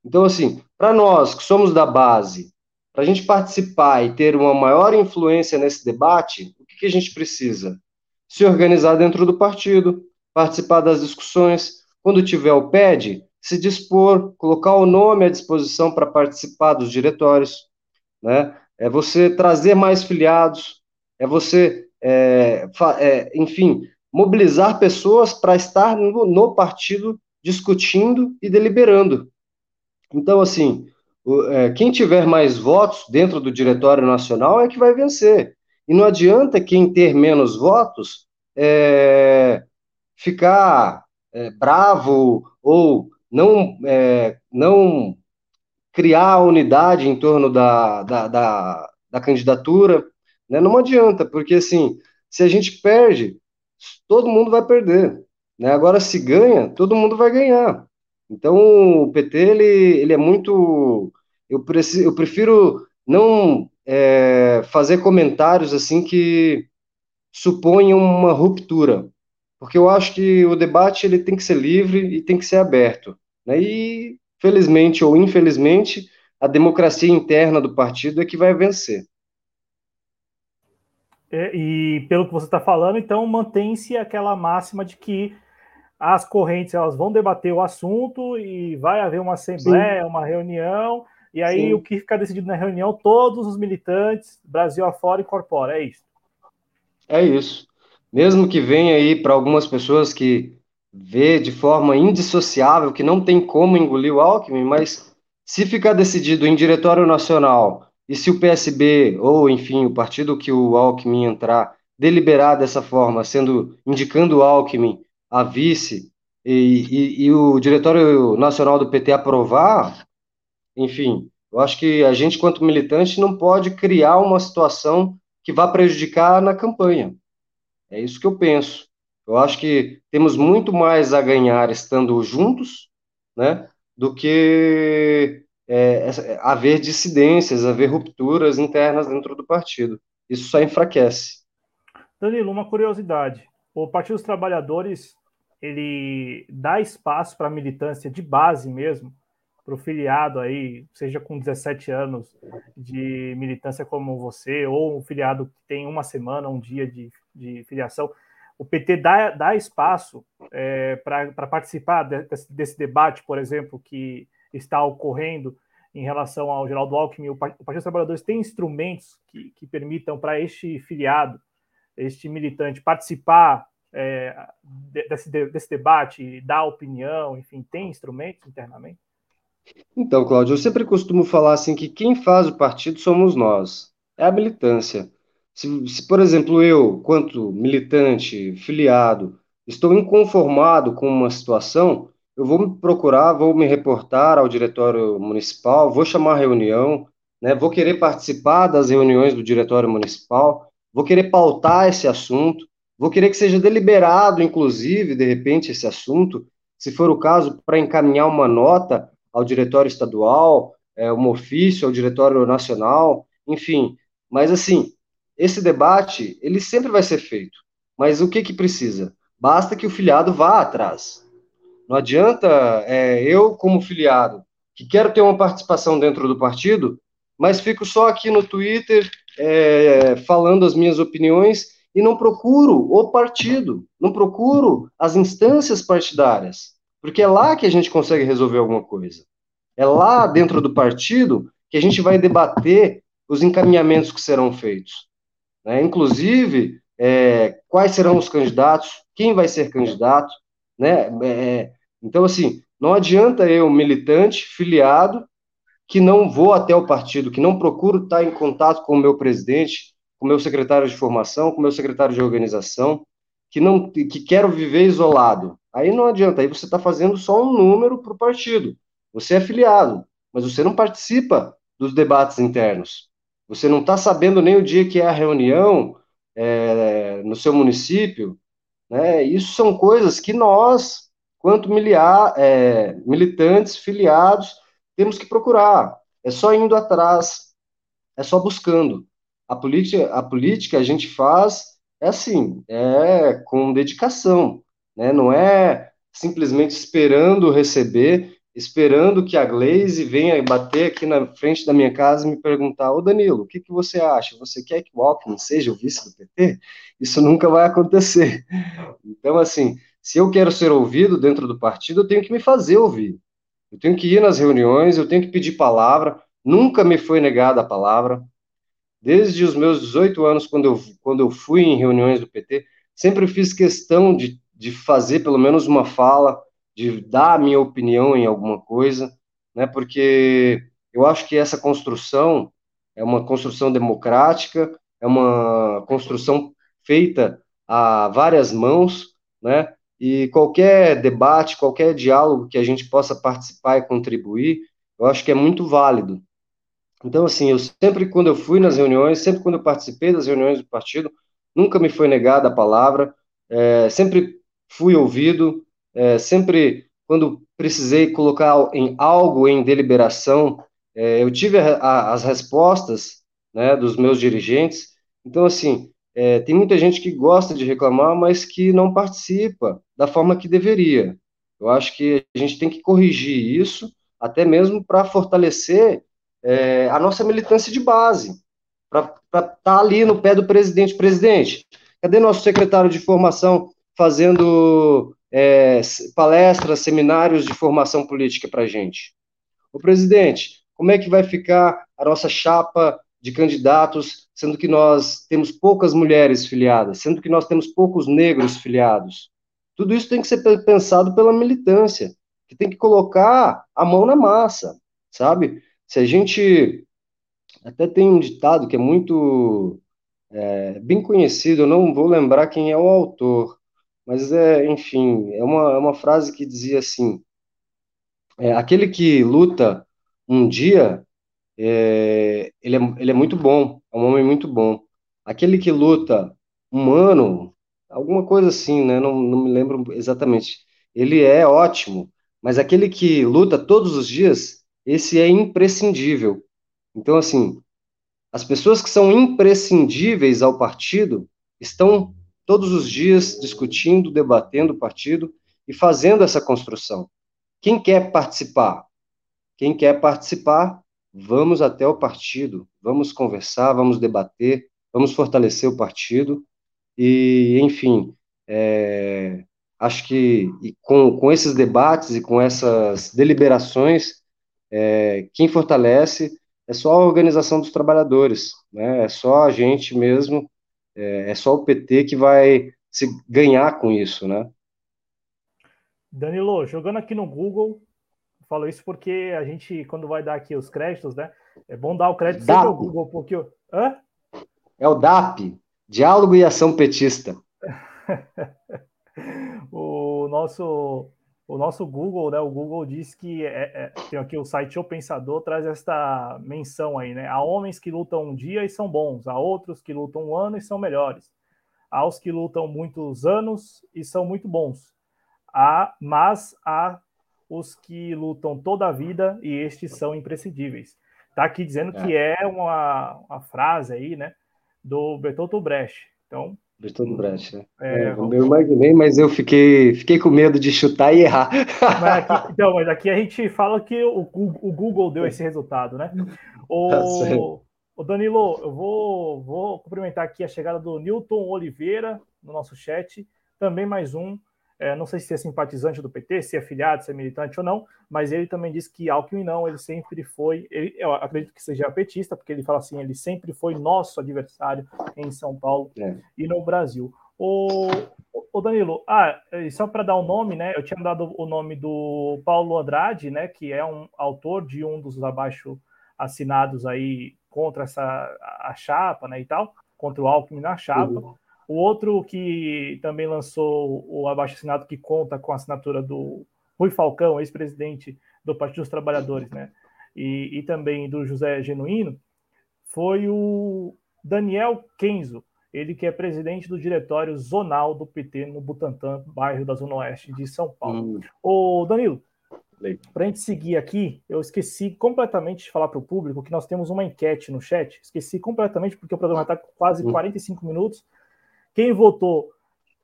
Então, assim, para nós que somos da base, para a gente participar e ter uma maior influência nesse debate, que, a gente precisa? Se organizar dentro do partido, participar das discussões, quando tiver o PED, se dispor, colocar o nome à disposição para participar dos diretórios, né? É você trazer mais filiados, é você, é, é, enfim, mobilizar pessoas para estar no, no partido discutindo e deliberando. Então, assim, o, é, quem tiver mais votos dentro do Diretório Nacional é que vai vencer. E não adianta quem ter menos votos é, ficar é, bravo ou não, é, não criar unidade em torno da, da, da, da candidatura. Né? Não adianta, porque assim, se a gente perde, todo mundo vai perder. Né? Agora, se ganha, todo mundo vai ganhar. Então, o PT, ele, ele é muito... Eu, preciso, eu prefiro não é, fazer comentários assim que suponham uma ruptura, porque eu acho que o debate ele tem que ser livre e tem que ser aberto. Né? E, felizmente ou infelizmente, a democracia interna do partido é que vai vencer. É, e pelo que você está falando, então mantém-se aquela máxima de que as correntes elas vão debater o assunto e vai haver uma assembleia, Sim. uma reunião, e aí Sim. o que fica decidido na reunião, todos os militantes, Brasil afora, incorpora, é isso. É isso. Mesmo que venha aí para algumas pessoas que vê de forma indissociável que não tem como engolir o Alckmin, mas se ficar decidido em diretório nacional e se o PSB, ou enfim, o partido que o Alckmin entrar, deliberar dessa forma, sendo indicando o Alckmin a vice, e, e, e o Diretório Nacional do PT aprovar, enfim, eu acho que a gente, quanto militante, não pode criar uma situação que vá prejudicar na campanha. É isso que eu penso. Eu acho que temos muito mais a ganhar estando juntos, né, do que é, haver dissidências, haver rupturas internas dentro do partido. Isso só enfraquece. Danilo, uma curiosidade. O Partido dos Trabalhadores ele dá espaço para a militância de base mesmo, para o filiado aí, seja com 17 anos de militância como você, ou um filiado que tem uma semana, um dia de, de filiação, o PT dá, dá espaço é, para participar desse, debate, por exemplo, que está ocorrendo em relação ao Geraldo Alckmin. O Partido dos Trabalhadores tem instrumentos que, que permitam para este filiado, este militante, participar é, desse, desse debate, dar opinião, enfim, tem instrumentos internamente? Então, Cláudio, eu sempre costumo falar assim que quem faz o partido somos nós, é a militância. Se, se, por exemplo, eu, quanto militante, filiado, estou inconformado com uma situação, eu vou me procurar, vou me reportar ao diretório municipal, vou chamar reunião, né, vou querer participar das reuniões do diretório municipal, vou querer pautar esse assunto, Vou querer que seja deliberado, inclusive, de repente, esse assunto, se for o caso, para encaminhar uma nota ao diretório estadual, é, um ofício ao diretório nacional, enfim. Mas, assim, esse debate, ele sempre vai ser feito. Mas o que que precisa? Basta que o filiado vá atrás. Não adianta é, eu, como filiado, que quero ter uma participação dentro do partido, mas fico só aqui no Twitter é, falando as minhas opiniões e não procuro o partido, não procuro as instâncias partidárias, porque é lá que a gente consegue resolver alguma coisa. É lá dentro do partido que a gente vai debater os encaminhamentos que serão feitos. Né? Inclusive, é, quais serão os candidatos, quem vai ser candidato. Né? É, então, assim, não adianta eu, militante, filiado, que não vou até o partido, que não procuro estar em contato com o meu presidente, com meu secretário de formação, com meu secretário de organização, que não que quero viver isolado. Aí não adianta, aí você está fazendo só um número para o partido. Você é filiado, mas você não participa dos debates internos. Você não está sabendo nem o dia que é a reunião é, no seu município. Né? Isso são coisas que nós, quanto miliar, é, militantes, filiados, temos que procurar. É só indo atrás, é só buscando. A política, a política a gente faz é assim, é com dedicação, né? Não é simplesmente esperando receber, esperando que a Glaze venha bater aqui na frente da minha casa e me perguntar, ô Danilo, o que, que você acha? Você quer que o Alckmin seja o vice do PT? Isso nunca vai acontecer. Então, assim, se eu quero ser ouvido dentro do partido, eu tenho que me fazer ouvir. Eu tenho que ir nas reuniões, eu tenho que pedir palavra, nunca me foi negada a palavra, Desde os meus 18 anos, quando eu, quando eu fui em reuniões do PT, sempre fiz questão de, de fazer pelo menos uma fala, de dar a minha opinião em alguma coisa, né, porque eu acho que essa construção é uma construção democrática, é uma construção feita a várias mãos, né, e qualquer debate, qualquer diálogo que a gente possa participar e contribuir, eu acho que é muito válido. Então, assim, eu sempre, quando eu fui nas reuniões, sempre quando eu participei das reuniões do partido, nunca me foi negada a palavra, é, sempre fui ouvido, é, sempre, quando precisei colocar em algo em deliberação, é, eu tive a, a, as respostas né, dos meus dirigentes. Então, assim, tem muita gente que gosta de reclamar, mas que não participa da forma que deveria. Eu acho que a gente tem que corrigir isso, até mesmo para fortalecer é, a nossa militância de base, para estar tá ali no pé do presidente. Presidente, cadê nosso secretário de formação fazendo é, palestras, seminários de formação política para a gente. O presidente, como é que vai ficar a nossa chapa de candidatos, sendo que nós temos poucas mulheres filiadas, sendo que nós temos poucos negros filiados? Tudo isso tem que ser pensado pela militância, que tem que colocar a mão na massa, sabe? Se a gente até tem um ditado que é muito é, bem conhecido, eu não vou lembrar quem é o autor, mas é, enfim, é uma, é uma frase que dizia assim: é, aquele que luta um dia, é, ele, é, ele é muito bom, é um homem muito bom. Aquele que luta um ano, alguma coisa assim, né? Não, não me lembro exatamente. Ele é ótimo, mas aquele que luta todos os dias, esse é imprescindível. Então, assim, as pessoas que são imprescindíveis ao partido estão todos os dias discutindo, debatendo o partido e fazendo essa construção. Quem quer participar? Quem quer participar, vamos até o partido, vamos conversar, vamos debater, vamos fortalecer o partido e, enfim, é, acho que com, com esses debates e com essas deliberações, é, quem fortalece é só a organização dos trabalhadores, né? É só a gente mesmo, é, é só o PT que vai se ganhar com isso, né? Danilo, jogando aqui no Google, falo isso porque a gente, quando vai dar aqui os créditos, né? É bom dar o crédito DAP. ao Google, porque. Hã? É o DAP, Diálogo e Ação Petista. o nosso o nosso Google, né? O Google diz que é, é, tem aqui o site O Pensador traz esta menção aí, né? Há homens que lutam um dia e são bons, há outros que lutam um ano e são melhores, há os que lutam muitos anos e são muito bons, há, mas há os que lutam toda a vida e estes são imprescindíveis. Tá aqui dizendo é. que é uma, uma frase aí, né? Do Bertolt Brecht. Então Bertoldo Brecht, né? É, é, eu imaginei, mas eu fiquei, fiquei com medo de chutar e errar. Mas aqui, então, mas aqui a gente fala que o, o Google deu esse resultado, né? O, tá o Danilo, eu vou, vou cumprimentar aqui a chegada do Newton Oliveira no nosso chat. Também mais um é, não sei se é simpatizante do PT, se é filiado, se é militante ou não, mas ele também disse que Alckmin não, ele sempre foi, ele, eu acredito que seja petista, porque ele fala assim, ele sempre foi nosso adversário em São Paulo é. e no Brasil. O, o Danilo, ah, só para dar o um nome, né? Eu tinha dado o nome do Paulo Andrade, né? Que é um autor de um dos abaixo assinados aí contra essa a chapa, né? E tal, contra o Alckmin na chapa. Uhum. O outro que também lançou o abaixo-assinado que conta com a assinatura do Rui Falcão, ex-presidente do Partido dos Trabalhadores, né? E, e, também do José Genuíno, foi o Daniel Kenzo, ele que é presidente do diretório zonal do PT no Butantã, bairro da Zona Oeste de São Paulo. Hum. Ô, Danilo, para a gente seguir aqui, eu esqueci completamente de falar para o público que nós temos uma enquete no chat. Esqueci completamente porque o programa está quase 45 hum. minutos quem votou,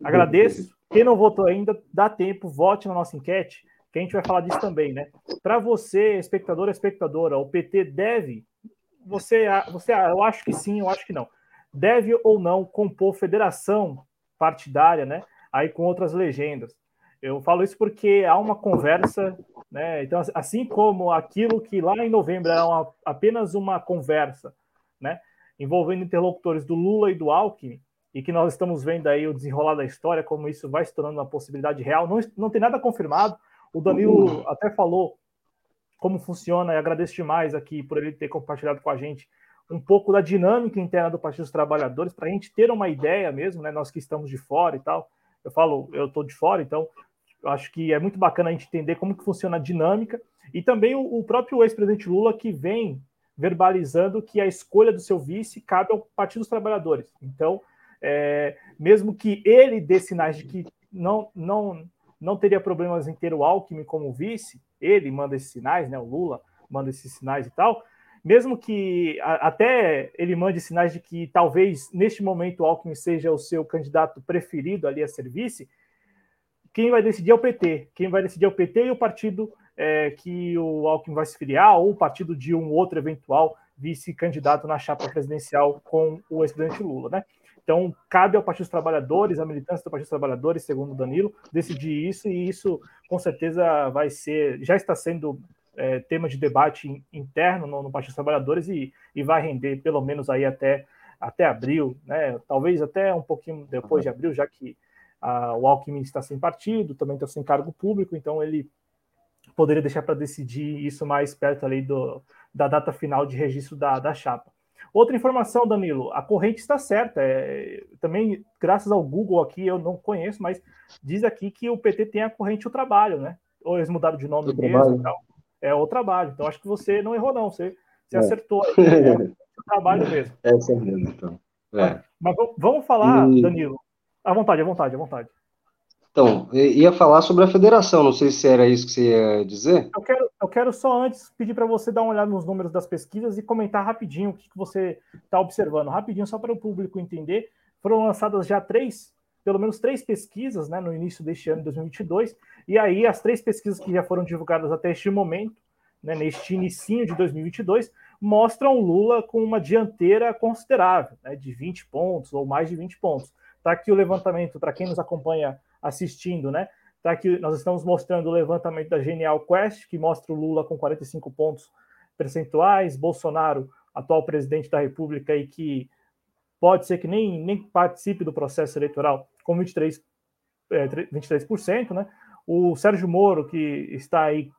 agradeço. Quem não votou ainda, dá tempo, vote na nossa enquete, que a gente vai falar disso também, né? Para você, espectador, espectadora, o PT deve, você, você, eu acho que sim, eu acho que não, deve ou não compor federação partidária, né? Aí com outras legendas. Eu falo isso porque há uma conversa, né? Então, assim como aquilo que lá em novembro era uma, apenas uma conversa, né? Envolvendo interlocutores do Lula e do Alckmin, e que nós estamos vendo aí o desenrolar da história, como isso vai se tornando uma possibilidade real. Não, não tem nada confirmado. O Danilo uhum. até falou como funciona, e agradeço demais aqui por ele ter compartilhado com a gente um pouco da dinâmica interna do Partido dos Trabalhadores, para a gente ter uma ideia mesmo, né? Nós que estamos de fora e tal. Eu falo, eu estou de fora, então acho que é muito bacana a gente entender como que funciona a dinâmica. E também o, o próprio ex-presidente Lula que vem verbalizando que a escolha do seu vice cabe ao Partido dos Trabalhadores. Então, é, mesmo que ele dê sinais de que não, não, não teria problemas em ter o Alckmin como vice, ele manda esses sinais, né? O Lula manda esses sinais e tal. Mesmo que a, até ele mande sinais de que talvez neste momento o Alckmin seja o seu candidato preferido ali a ser vice, quem vai decidir é o PT. Quem vai decidir é o PT e o partido é, que o Alckmin vai se filiar, ou o partido de um outro eventual vice-candidato na chapa presidencial com o ex-presidente Lula, né? Então, cabe ao Partido dos Trabalhadores, à militância do Partido dos Trabalhadores, segundo o Danilo, decidir isso, e isso com certeza vai ser, já está sendo é, tema de debate interno no, no, Partido dos Trabalhadores e, e vai render pelo menos aí até, até abril, né? talvez até um pouquinho depois de abril, já que a, o Alckmin está sem partido, também está sem cargo público, então ele poderia deixar para decidir isso mais perto ali do, da data final de registro da, da chapa. Outra informação, Danilo, a corrente está certa. É, também, graças ao Google aqui, eu não conheço, mas diz aqui que o PT tem a corrente o trabalho, né? Ou eles mudaram de nome o mesmo então, É o trabalho. Então, acho que você não errou, não. Você, você é. acertou. É o trabalho mesmo. É isso mesmo, então. É. Mas vamos falar, e... Danilo. À vontade, à vontade, à vontade. Então, ia falar sobre a federação, não sei se era isso que você ia dizer. Eu quero, eu quero só antes pedir para você dar uma olhada nos números das pesquisas e comentar rapidinho o que, que você está observando. Rapidinho, só para o público entender. Foram lançadas já três, pelo menos três pesquisas né, no início deste ano de 2022, e aí as três pesquisas que já foram divulgadas até este momento, né, neste início de 2022, mostram Lula com uma dianteira considerável, né, de 20 pontos ou mais de 20 pontos. Está aqui o levantamento, para quem nos acompanha assistindo, né? Tá aqui, nós estamos mostrando o levantamento da Genial Quest, que mostra o Lula com 45 pontos percentuais, Bolsonaro, atual presidente da República, e que pode ser que nem, nem participe do processo eleitoral, com 23, é, 23%, né? O Sérgio Moro, que está aí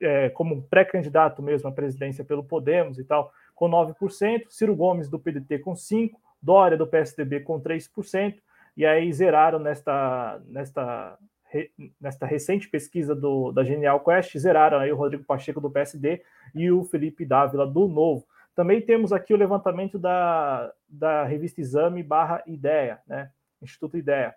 é, como pré-candidato mesmo à presidência pelo Podemos e tal, com 9%, Ciro Gomes do PDT com 5%, Dória do PSDB com 3%, e aí zeraram nesta, nesta, nesta recente pesquisa do, da Genial Quest, zeraram aí o Rodrigo Pacheco do PSD e o Felipe Dávila do Novo. Também temos aqui o levantamento da, da revista Exame barra Ideia, né? Instituto Ideia.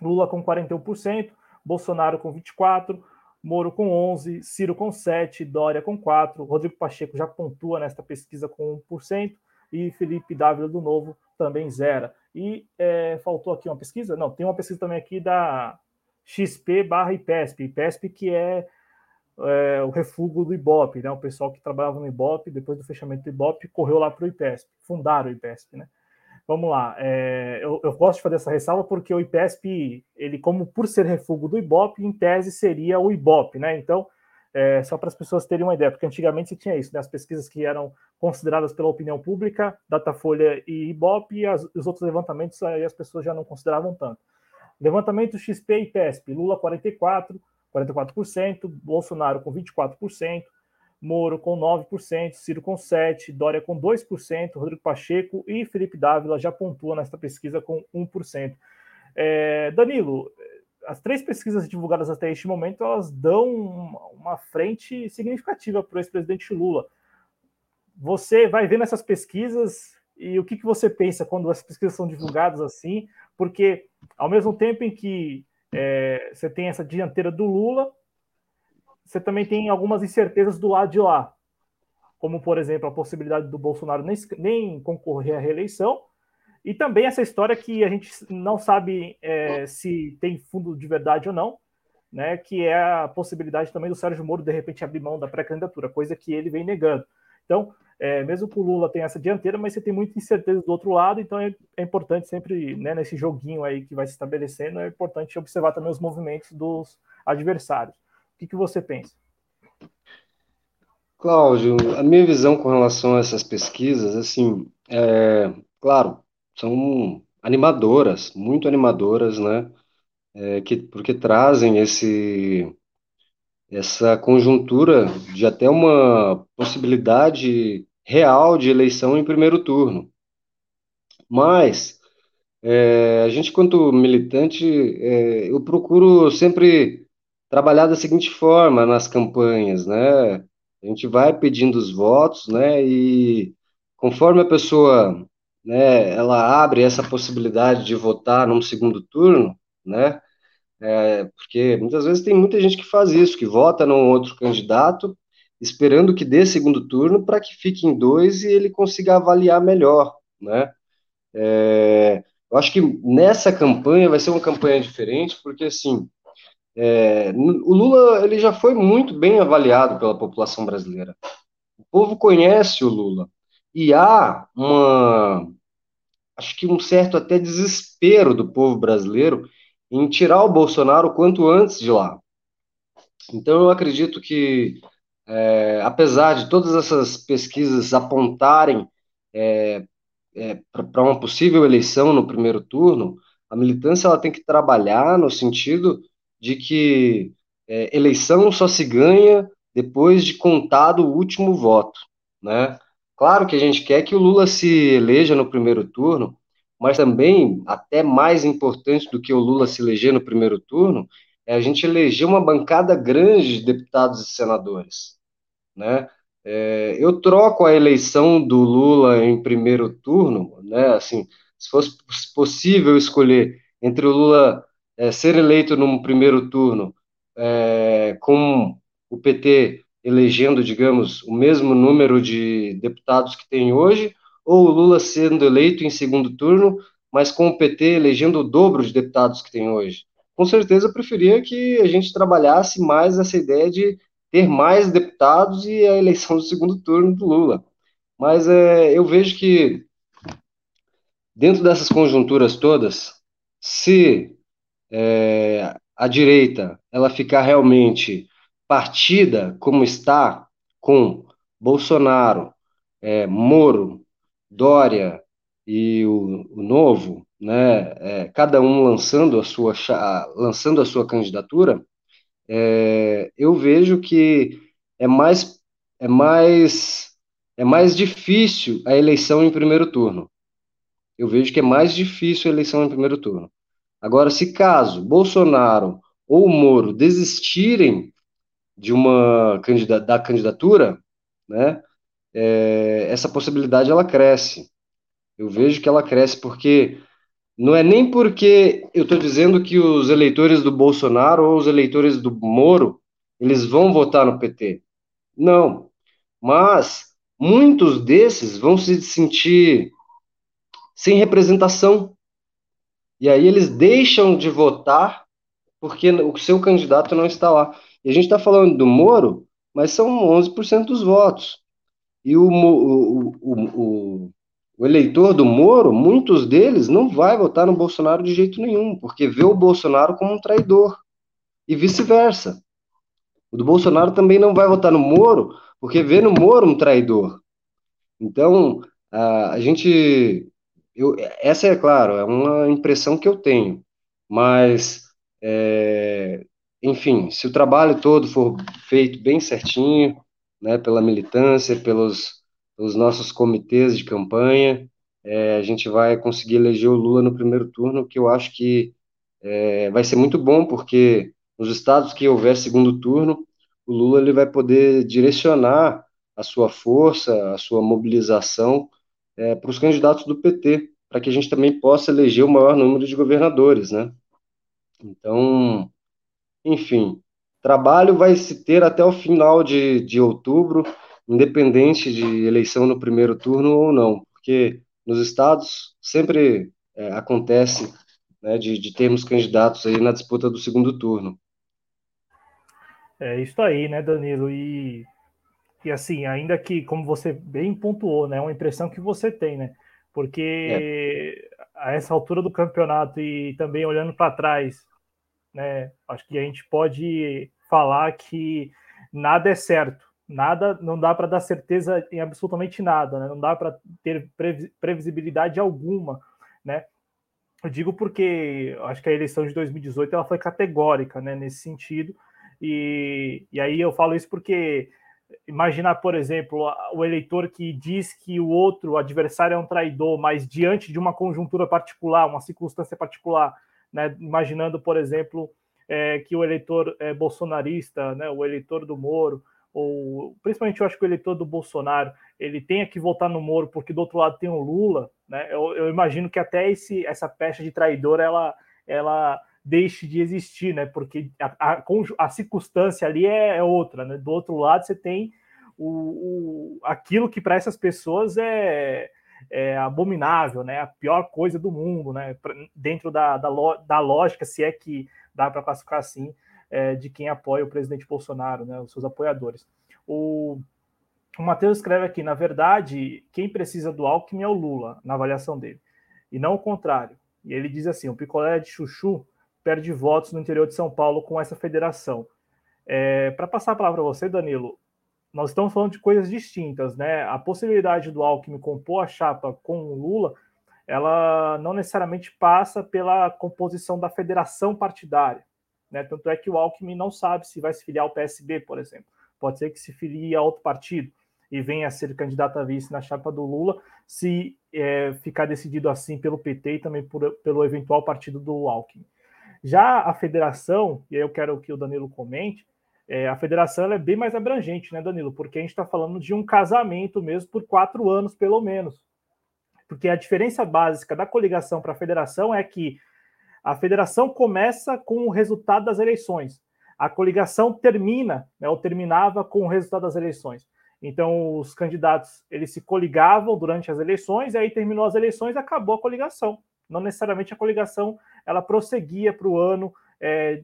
Lula com 41%, Bolsonaro com 24%, Moro com 11%, Ciro com 7%, Dória com 4%, Rodrigo Pacheco já pontua nesta pesquisa com 1%, e Felipe Dávila do Novo também zera. E é, faltou aqui uma pesquisa? Não, tem uma pesquisa também aqui da XP barra IPESP. IPESP que é, é, o refúgio do Ibope, né? O pessoal que trabalhava no Ibope, depois do fechamento do Ibope, correu lá para o IPESP, fundaram o IPESP, né? Vamos lá, é, eu, eu, gosto de fazer essa ressalva porque o IPESP, ele como por ser refúgio do Ibope, em tese seria o Ibope, né? Então, é, só para as pessoas terem uma ideia, porque antigamente se tinha isso, né? As pesquisas que eram consideradas pela opinião pública, Datafolha e Ibope, e as, os outros levantamentos aí as pessoas já não consideravam tanto. Levantamento XP e PESP, Lula 44, 44%, Bolsonaro com 24%, Moro com 9%, Ciro com 7%, Dória com 2%, Rodrigo Pacheco e Felipe Dávila já pontuam nesta pesquisa com 1%. É, Danilo, as três pesquisas divulgadas até este momento elas dão uma frente significativa para o ex-presidente Lula. Você vai ver nessas pesquisas e o que, que você pensa quando as pesquisas são divulgadas assim? Porque ao mesmo tempo em que é, você tem essa dianteira do Lula, você também tem algumas incertezas do lado de lá, como por exemplo a possibilidade do Bolsonaro nem, nem concorrer à reeleição e também essa história que a gente não sabe é, se tem fundo de verdade ou não, né? Que é a possibilidade também do Sérgio Moro de repente abrir mão da pré-candidatura, coisa que ele vem negando. Então, é, mesmo que o Lula tenha essa dianteira, mas você tem muita incerteza do outro lado, então é, é importante sempre, né, nesse joguinho aí que vai se estabelecendo, é importante observar também os movimentos dos adversários. O que, que você pensa? Cláudio, a minha visão com relação a essas pesquisas, assim, é, claro, são animadoras, muito animadoras, né? É, que, porque trazem esse, essa conjuntura de até uma possibilidade real de eleição em primeiro turno. Mas é, a gente, quanto militante, é, eu procuro sempre trabalhar da seguinte forma nas campanhas, né? A gente vai pedindo os votos, né? E conforme a pessoa né, ela abre essa possibilidade de votar num segundo turno, né, é, porque muitas vezes tem muita gente que faz isso, que vota num outro candidato, esperando que dê segundo turno para que fique em dois e ele consiga avaliar melhor, né. É, eu acho que nessa campanha vai ser uma campanha diferente, porque assim, é, o Lula ele já foi muito bem avaliado pela população brasileira. O povo conhece o Lula. E há uma, acho que um certo até desespero do povo brasileiro em tirar o Bolsonaro quanto antes de lá. Então, eu acredito que, é, apesar de todas essas pesquisas apontarem é, é, para uma possível eleição no primeiro turno, a militância ela tem que trabalhar no sentido de que é, eleição só se ganha depois de contado o último voto, né? Claro que a gente quer que o Lula se eleja no primeiro turno, mas também, até mais importante do que o Lula se eleger no primeiro turno, é a gente eleger uma bancada grande de deputados e senadores, né? É, eu troco a eleição do Lula em primeiro turno, né? Assim, se fosse possível escolher entre o Lula é, ser eleito no primeiro turno é, com o PT elegendo, digamos, o mesmo número de deputados que tem hoje, ou o Lula sendo eleito em segundo turno, mas com o PT elegendo o dobro de deputados que tem hoje. Com certeza eu preferia que a gente trabalhasse mais essa ideia de ter mais deputados e a eleição do segundo turno do Lula. Mas é, eu vejo que, dentro dessas conjunturas todas, se é, a direita ela ficar realmente partida como está, com Bolsonaro, é, Moro, Dória e o, o Novo, né, é, cada um lançando a sua, lançando a sua candidatura, é, eu vejo que é mais, é, mais, é mais difícil a eleição em primeiro turno. Eu vejo que é mais difícil a eleição em primeiro turno. Agora, se caso Bolsonaro ou Moro desistirem de uma da candidatura, né, é, essa possibilidade ela cresce. Eu vejo que ela cresce porque não é nem porque eu estou dizendo que os eleitores do Bolsonaro ou os eleitores do Moro eles vão votar no PT. Não. Mas muitos desses vão se sentir sem representação. E aí eles deixam de votar porque o seu candidato não está lá. E a gente está falando do Moro, mas são 11% dos votos. E o, o, o, o, eleitor do Moro, muitos deles, não vai votar no Bolsonaro de jeito nenhum, porque vê o Bolsonaro como um traidor. E vice-versa. O do Bolsonaro também não vai votar no Moro, porque vê no Moro um traidor. Então, a, a gente. Eu, essa é, claro, é uma impressão que eu tenho, mas é, enfim, se o trabalho todo for feito bem certinho, né, pela militância, pelos, pelos nossos comitês de campanha, é, a gente vai conseguir eleger o Lula no primeiro turno, que eu acho que é, vai ser muito bom, porque nos estados que houver segundo turno, o Lula ele vai poder direcionar a sua força, a sua mobilização é, para os candidatos do PT, para que a gente também possa eleger o maior número de governadores, né? Então, enfim, trabalho vai se ter até o final de, de outubro, independente de eleição no primeiro turno ou não, porque nos estados sempre é, acontece né, de, de termos candidatos aí na disputa do segundo turno. É isso aí, né, Danilo? E, e assim, ainda que, como você bem pontuou, né, é uma impressão que você tem, né? Porque é. a essa altura do campeonato e também olhando para trás, né? Acho que a gente pode falar que nada é certo, nada, não dá para dar certeza em absolutamente nada, né? Não dá para ter previsibilidade alguma, né? Eu digo porque acho que a eleição de 2018 ela foi categórica, né? Nesse sentido. E, e aí eu falo isso porque imaginar, por exemplo, o eleitor que diz que o outro o adversário é um traidor, mas diante de uma conjuntura particular, uma circunstância particular, né, imaginando, por exemplo, é, que o eleitor é, bolsonarista, né, o eleitor do Moro, ou principalmente eu acho que o eleitor do Bolsonaro, ele tenha que votar no Moro porque do outro lado tem o Lula, né? Eu, eu imagino que até esse, essa pecha de traidor ela, ela deixe de existir, né? Porque a, a, a circunstância ali é, é, outra, né? Do outro lado você tem o, o aquilo que para essas pessoas é, é, abominável, né? A pior coisa do mundo, né? Dentro da, da, da lógica, se é que dá para classificar assim, é, de quem apoia o presidente Bolsonaro, né? Os seus apoiadores. O, o Matheus escreve aqui, na verdade, quem precisa do Alckmin é o Lula, na avaliação dele. e não o contrário. E ele diz assim: o picolé de chuchu perde votos no interior de São Paulo com essa federação. É, Para passar a palavra para você, Danilo, nós estamos falando de coisas distintas, né? A possibilidade do Alckmin compor a chapa com o Lula, ela não necessariamente passa pela composição da federação partidária, né? Tanto é que o Alckmin não sabe se vai se filiar ao PSB, por exemplo. Pode ser que se filie a outro partido e venha a ser candidato a vice na chapa do Lula, se é, ficar decidido assim pelo PT e também por, pelo eventual partido do Alckmin. Já a federação, e aí eu quero que o Danilo comente, é, a federação é bem mais abrangente, né, Danilo? Porque a gente está falando de um casamento mesmo por quatro anos, pelo menos. Porque a diferença básica da coligação para a federação é que a federação começa com o resultado das eleições. A coligação termina, né, ou terminava com o resultado das eleições. Então, os candidatos eles se coligavam durante as eleições, e aí terminou as eleições, acabou a coligação. Não necessariamente a coligação ela prosseguia para o ano, é,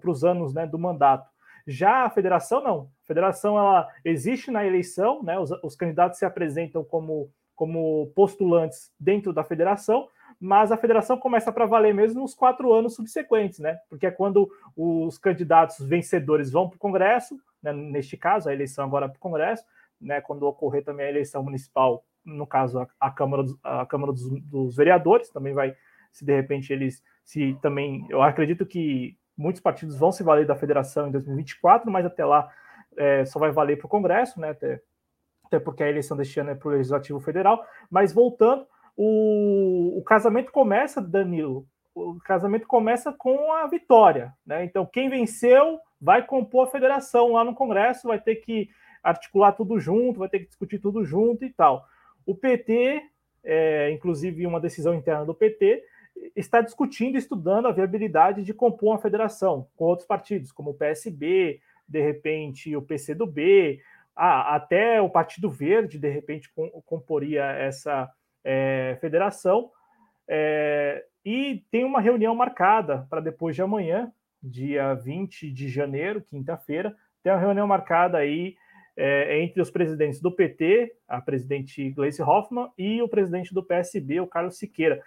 para os anos né, do mandato. Já a federação, não. A federação ela existe na eleição, né? Os, os candidatos se apresentam como, como postulantes dentro da federação, mas a federação começa para valer mesmo nos quatro anos subsequentes, né? Porque é quando os candidatos vencedores vão para o Congresso, né? neste caso, a eleição agora para o Congresso, né? Quando ocorrer também a eleição municipal, no caso, a, a Câmara, dos, a Câmara dos, dos Vereadores, também vai, se de repente eles se também. Eu acredito que muitos partidos vão se valer da federação em 2024, mas até lá é, só vai valer para o Congresso, né? Até, até porque a eleição deste ano é para o Legislativo Federal. Mas voltando, o, o casamento começa, Danilo, o casamento começa com a vitória, né? Então, quem venceu vai compor a federação lá no Congresso, vai ter que articular tudo junto, vai ter que discutir tudo junto e tal. O PT, é, inclusive uma decisão interna do PT, está discutindo e estudando a viabilidade de compor uma federação com outros partidos, como o PSB, de repente o PCdoB, ah, até o Partido Verde, de repente, comporia essa é, federação. É, e tem uma reunião marcada para depois de amanhã, dia 20 de janeiro, quinta-feira, tem uma reunião marcada aí é, entre os presidentes do PT, a presidente Gleice Hoffmann, e o presidente do PSB, o Carlos Siqueira.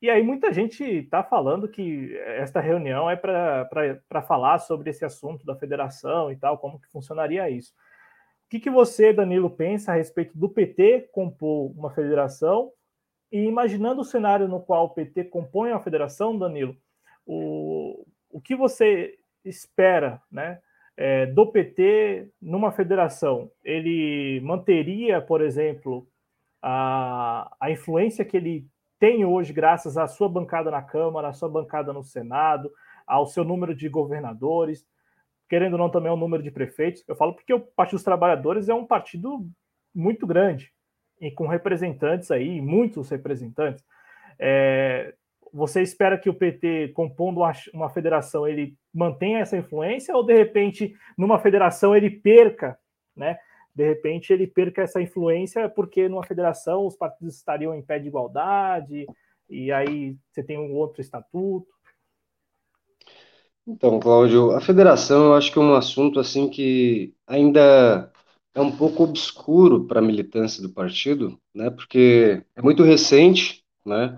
E aí muita gente está falando que esta reunião é para falar sobre esse assunto da federação e tal, como que funcionaria isso. O que, que você, Danilo, pensa a respeito do PT compor uma federação e imaginando o cenário no qual o PT compõe uma federação, Danilo, o, o que você espera né, é, do PT numa federação? Ele manteria, por exemplo, a, a influência que ele tem hoje, graças à sua bancada na Câmara, à sua bancada no Senado, ao seu número de governadores, querendo ou não também o número de prefeitos. Eu falo porque o Partido dos Trabalhadores é um partido muito grande e com representantes aí, muitos representantes. É, você espera que o PT, compondo uma federação, ele mantenha essa influência ou de repente numa federação ele perca, né? de repente ele perca essa influência porque numa federação os partidos estariam em pé de igualdade e aí você tem um outro estatuto. Então, Cláudio, a federação eu acho que é um assunto assim que ainda é um pouco obscuro para a militância do partido, né? Porque é muito recente, né?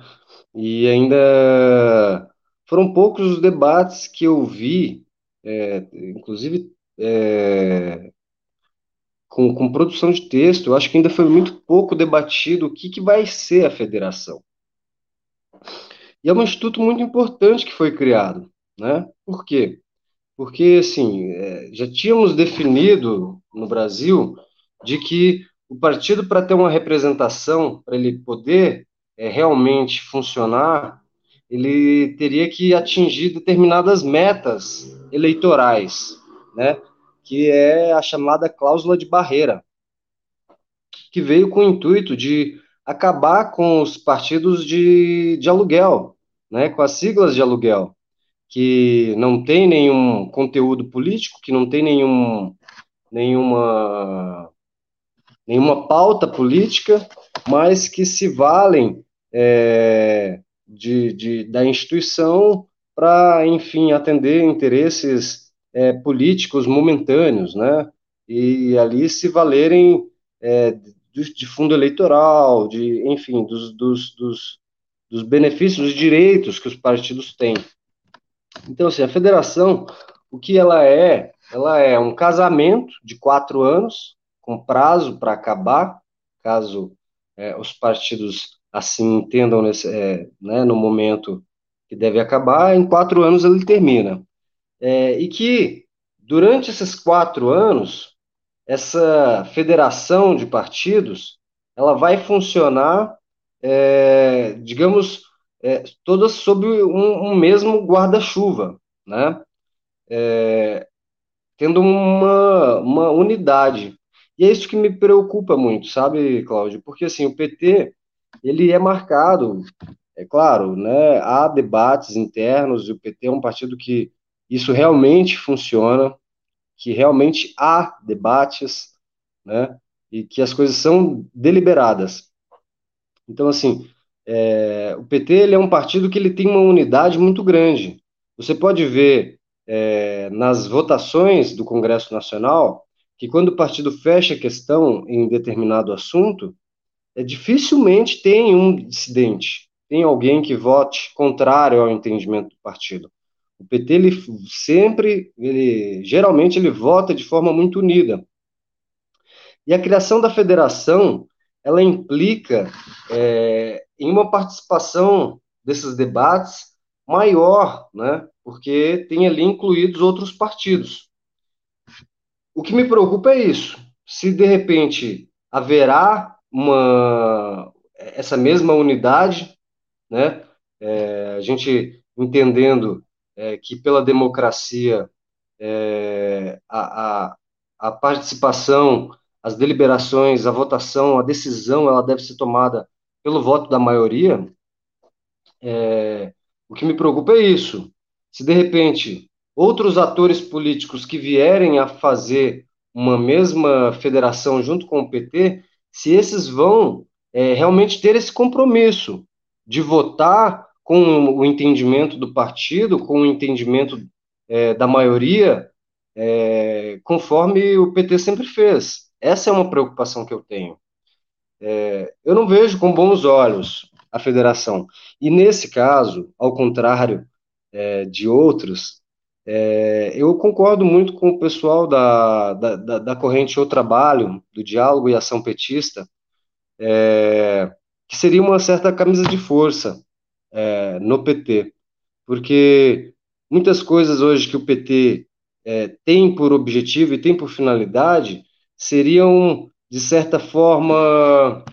E ainda foram poucos os debates que eu vi, é, inclusive é, com, com produção de texto, eu acho que ainda foi muito pouco debatido o que, que vai ser a federação. E é um instituto muito importante que foi criado, né? Por quê? Porque, assim, é, já tínhamos definido no Brasil de que o partido, para ter uma representação, para ele poder é, realmente funcionar, ele teria que atingir determinadas metas eleitorais, né? que é a chamada cláusula de barreira, que veio com o intuito de acabar com os partidos de, de aluguel, né, com as siglas de aluguel, que não tem nenhum conteúdo político, que não tem nenhum, nenhuma, nenhuma pauta política, mas que se valem é, de, de, da instituição para, enfim, atender interesses é, políticos momentâneos, né? E ali se valerem é, de, de, fundo eleitoral, de, enfim, dos, dos, dos, dos benefícios, dos direitos que os partidos têm. Então, assim, a federação, o que ela é? Ela é um casamento de quatro anos, com prazo para acabar, caso é, os partidos assim entendam nesse, é, né, no momento que deve acabar, em quatro anos ele termina. É, e que, durante esses quatro anos, essa federação de partidos, ela vai funcionar, é, digamos, é, todas sob um, um mesmo guarda-chuva, né? É, tendo uma, uma unidade. E é isso que me preocupa muito, sabe, Cláudio? Porque, assim, o PT, ele é marcado, é claro, né? Há debates internos, e o PT é um partido que isso realmente funciona, que realmente há debates, né? E que as coisas são deliberadas. Então, assim, é, o PT ele é um partido que ele tem uma unidade muito grande. Você pode ver é, nas votações do Congresso Nacional que quando o partido fecha a questão em determinado assunto, é, dificilmente tem um dissidente, tem alguém que vote contrário ao entendimento do partido. O PT ele sempre, ele geralmente ele vota de forma muito unida. E a criação da federação ela implica é, em uma participação desses debates maior, né? Porque tem ali incluídos outros partidos. O que me preocupa é isso. Se de repente haverá uma essa mesma unidade, né? É, a gente entendendo é, que pela democracia é, a, a, a participação, as deliberações, a votação, a decisão, ela deve ser tomada pelo voto da maioria, é, o que me preocupa é isso. Se de repente outros atores políticos que vierem a fazer uma mesma federação junto com o PT, se esses vão é, realmente ter esse compromisso de votar com o entendimento do partido, com o entendimento é, da maioria, é, conforme o PT sempre fez. Essa é uma preocupação que eu tenho. É, eu não vejo com bons olhos a federação. E nesse caso, ao contrário é, de outros, é, eu concordo muito com o pessoal da, da, da corrente O Trabalho, do Diálogo e Ação Petista, é, que seria uma certa camisa de força é, no PT, porque muitas coisas hoje que o PT é, tem por objetivo e tem por finalidade seriam de certa forma,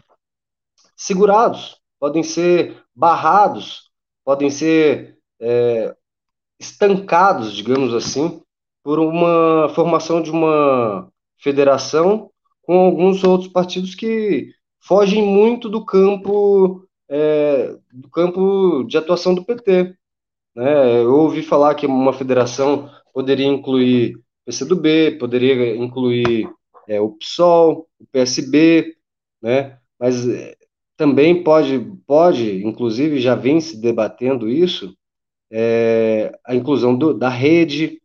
segurados, podem ser barrados, podem ser é, estancados, digamos assim, por uma formação de uma federação com alguns outros partidos que fogem muito do campo é, do campo de atuação do PT. Né? Eu ouvi falar que uma federação poderia incluir PCdoB, poderia incluir é, o PSOL, o PSB, né? Mas é, também pode, pode, inclusive já vem se debatendo isso, é, a inclusão do, da rede.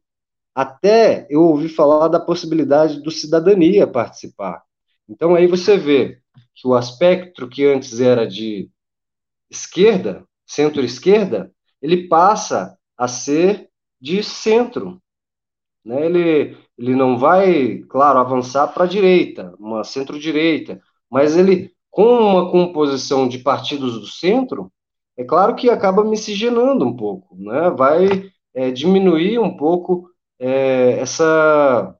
Até eu ouvi falar da possibilidade do cidadania participar. Então aí você vê que o aspecto que antes era de esquerda, centro-esquerda, ele passa a ser de centro. Né? Ele, ele não vai, claro, avançar para a direita, uma centro-direita, mas ele, com uma composição de partidos do centro, é claro que acaba miscigenando um pouco, né? vai é, diminuir um pouco é, essa,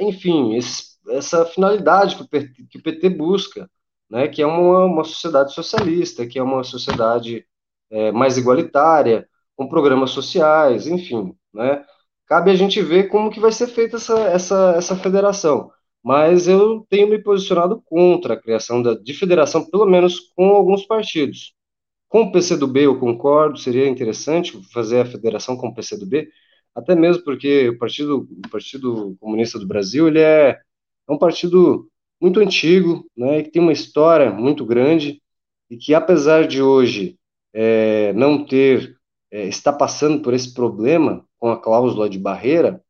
enfim, esse, essa finalidade que o, PT, que o PT busca, né? que é uma, uma sociedade socialista, que é uma sociedade é, mais igualitária, com programas sociais, enfim, né? Cabe a gente ver como que vai ser feita essa, essa, essa federação. Mas eu tenho me posicionado contra a criação da, de federação, pelo menos com alguns partidos. Com o PCdoB eu concordo, seria interessante fazer a federação com o PCdoB, até mesmo porque o Partido, o partido Comunista do Brasil ele é, é um partido muito antigo, né, que tem uma história muito grande, e que apesar de hoje é, não ter, é, está passando por esse problema, com a cláusula de barreira,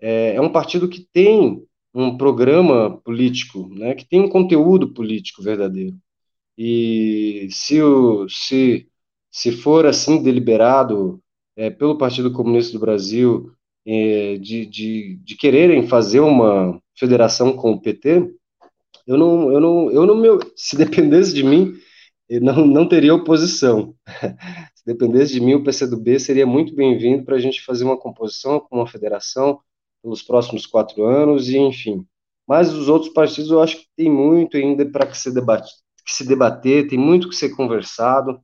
é, é um partido que tem um programa político, né, que tem um conteúdo político verdadeiro. e se, o, se, se for assim deliberado é, pelo Partido Comunista do Brasil é, de, de, de quererem fazer uma federação com o PT, eu não, eu não, eu não meu, se dependesse de mim, não, não teria oposição. se dependesse de mim, o PCdoB seria muito bem-vindo para a gente fazer uma composição com uma federação pelos próximos quatro anos e enfim. Mas os outros partidos eu acho que tem muito ainda para que se que se debater, tem muito que ser conversado.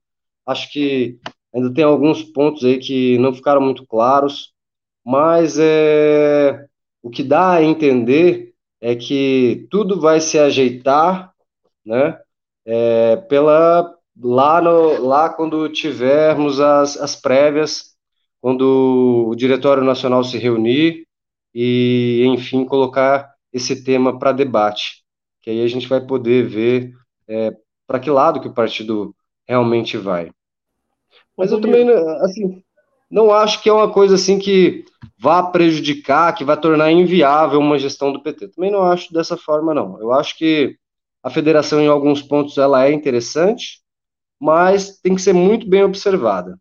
Acho que ainda tem alguns pontos aí que não ficaram muito claros, mas é, o que dá a entender é que tudo vai se ajeitar, né? É, pela lá no, lá quando tivermos as, as prévias, quando o Diretório Nacional se reunir e, enfim, colocar esse tema para debate, que aí a gente vai poder ver é, para que lado que o partido realmente vai. Mas eu também, assim, não acho que é uma coisa assim que vá prejudicar, que vai tornar inviável uma gestão do PT. Também não acho dessa forma, não. Eu acho que a federação, em alguns pontos, ela é interessante, mas tem que ser muito bem observada.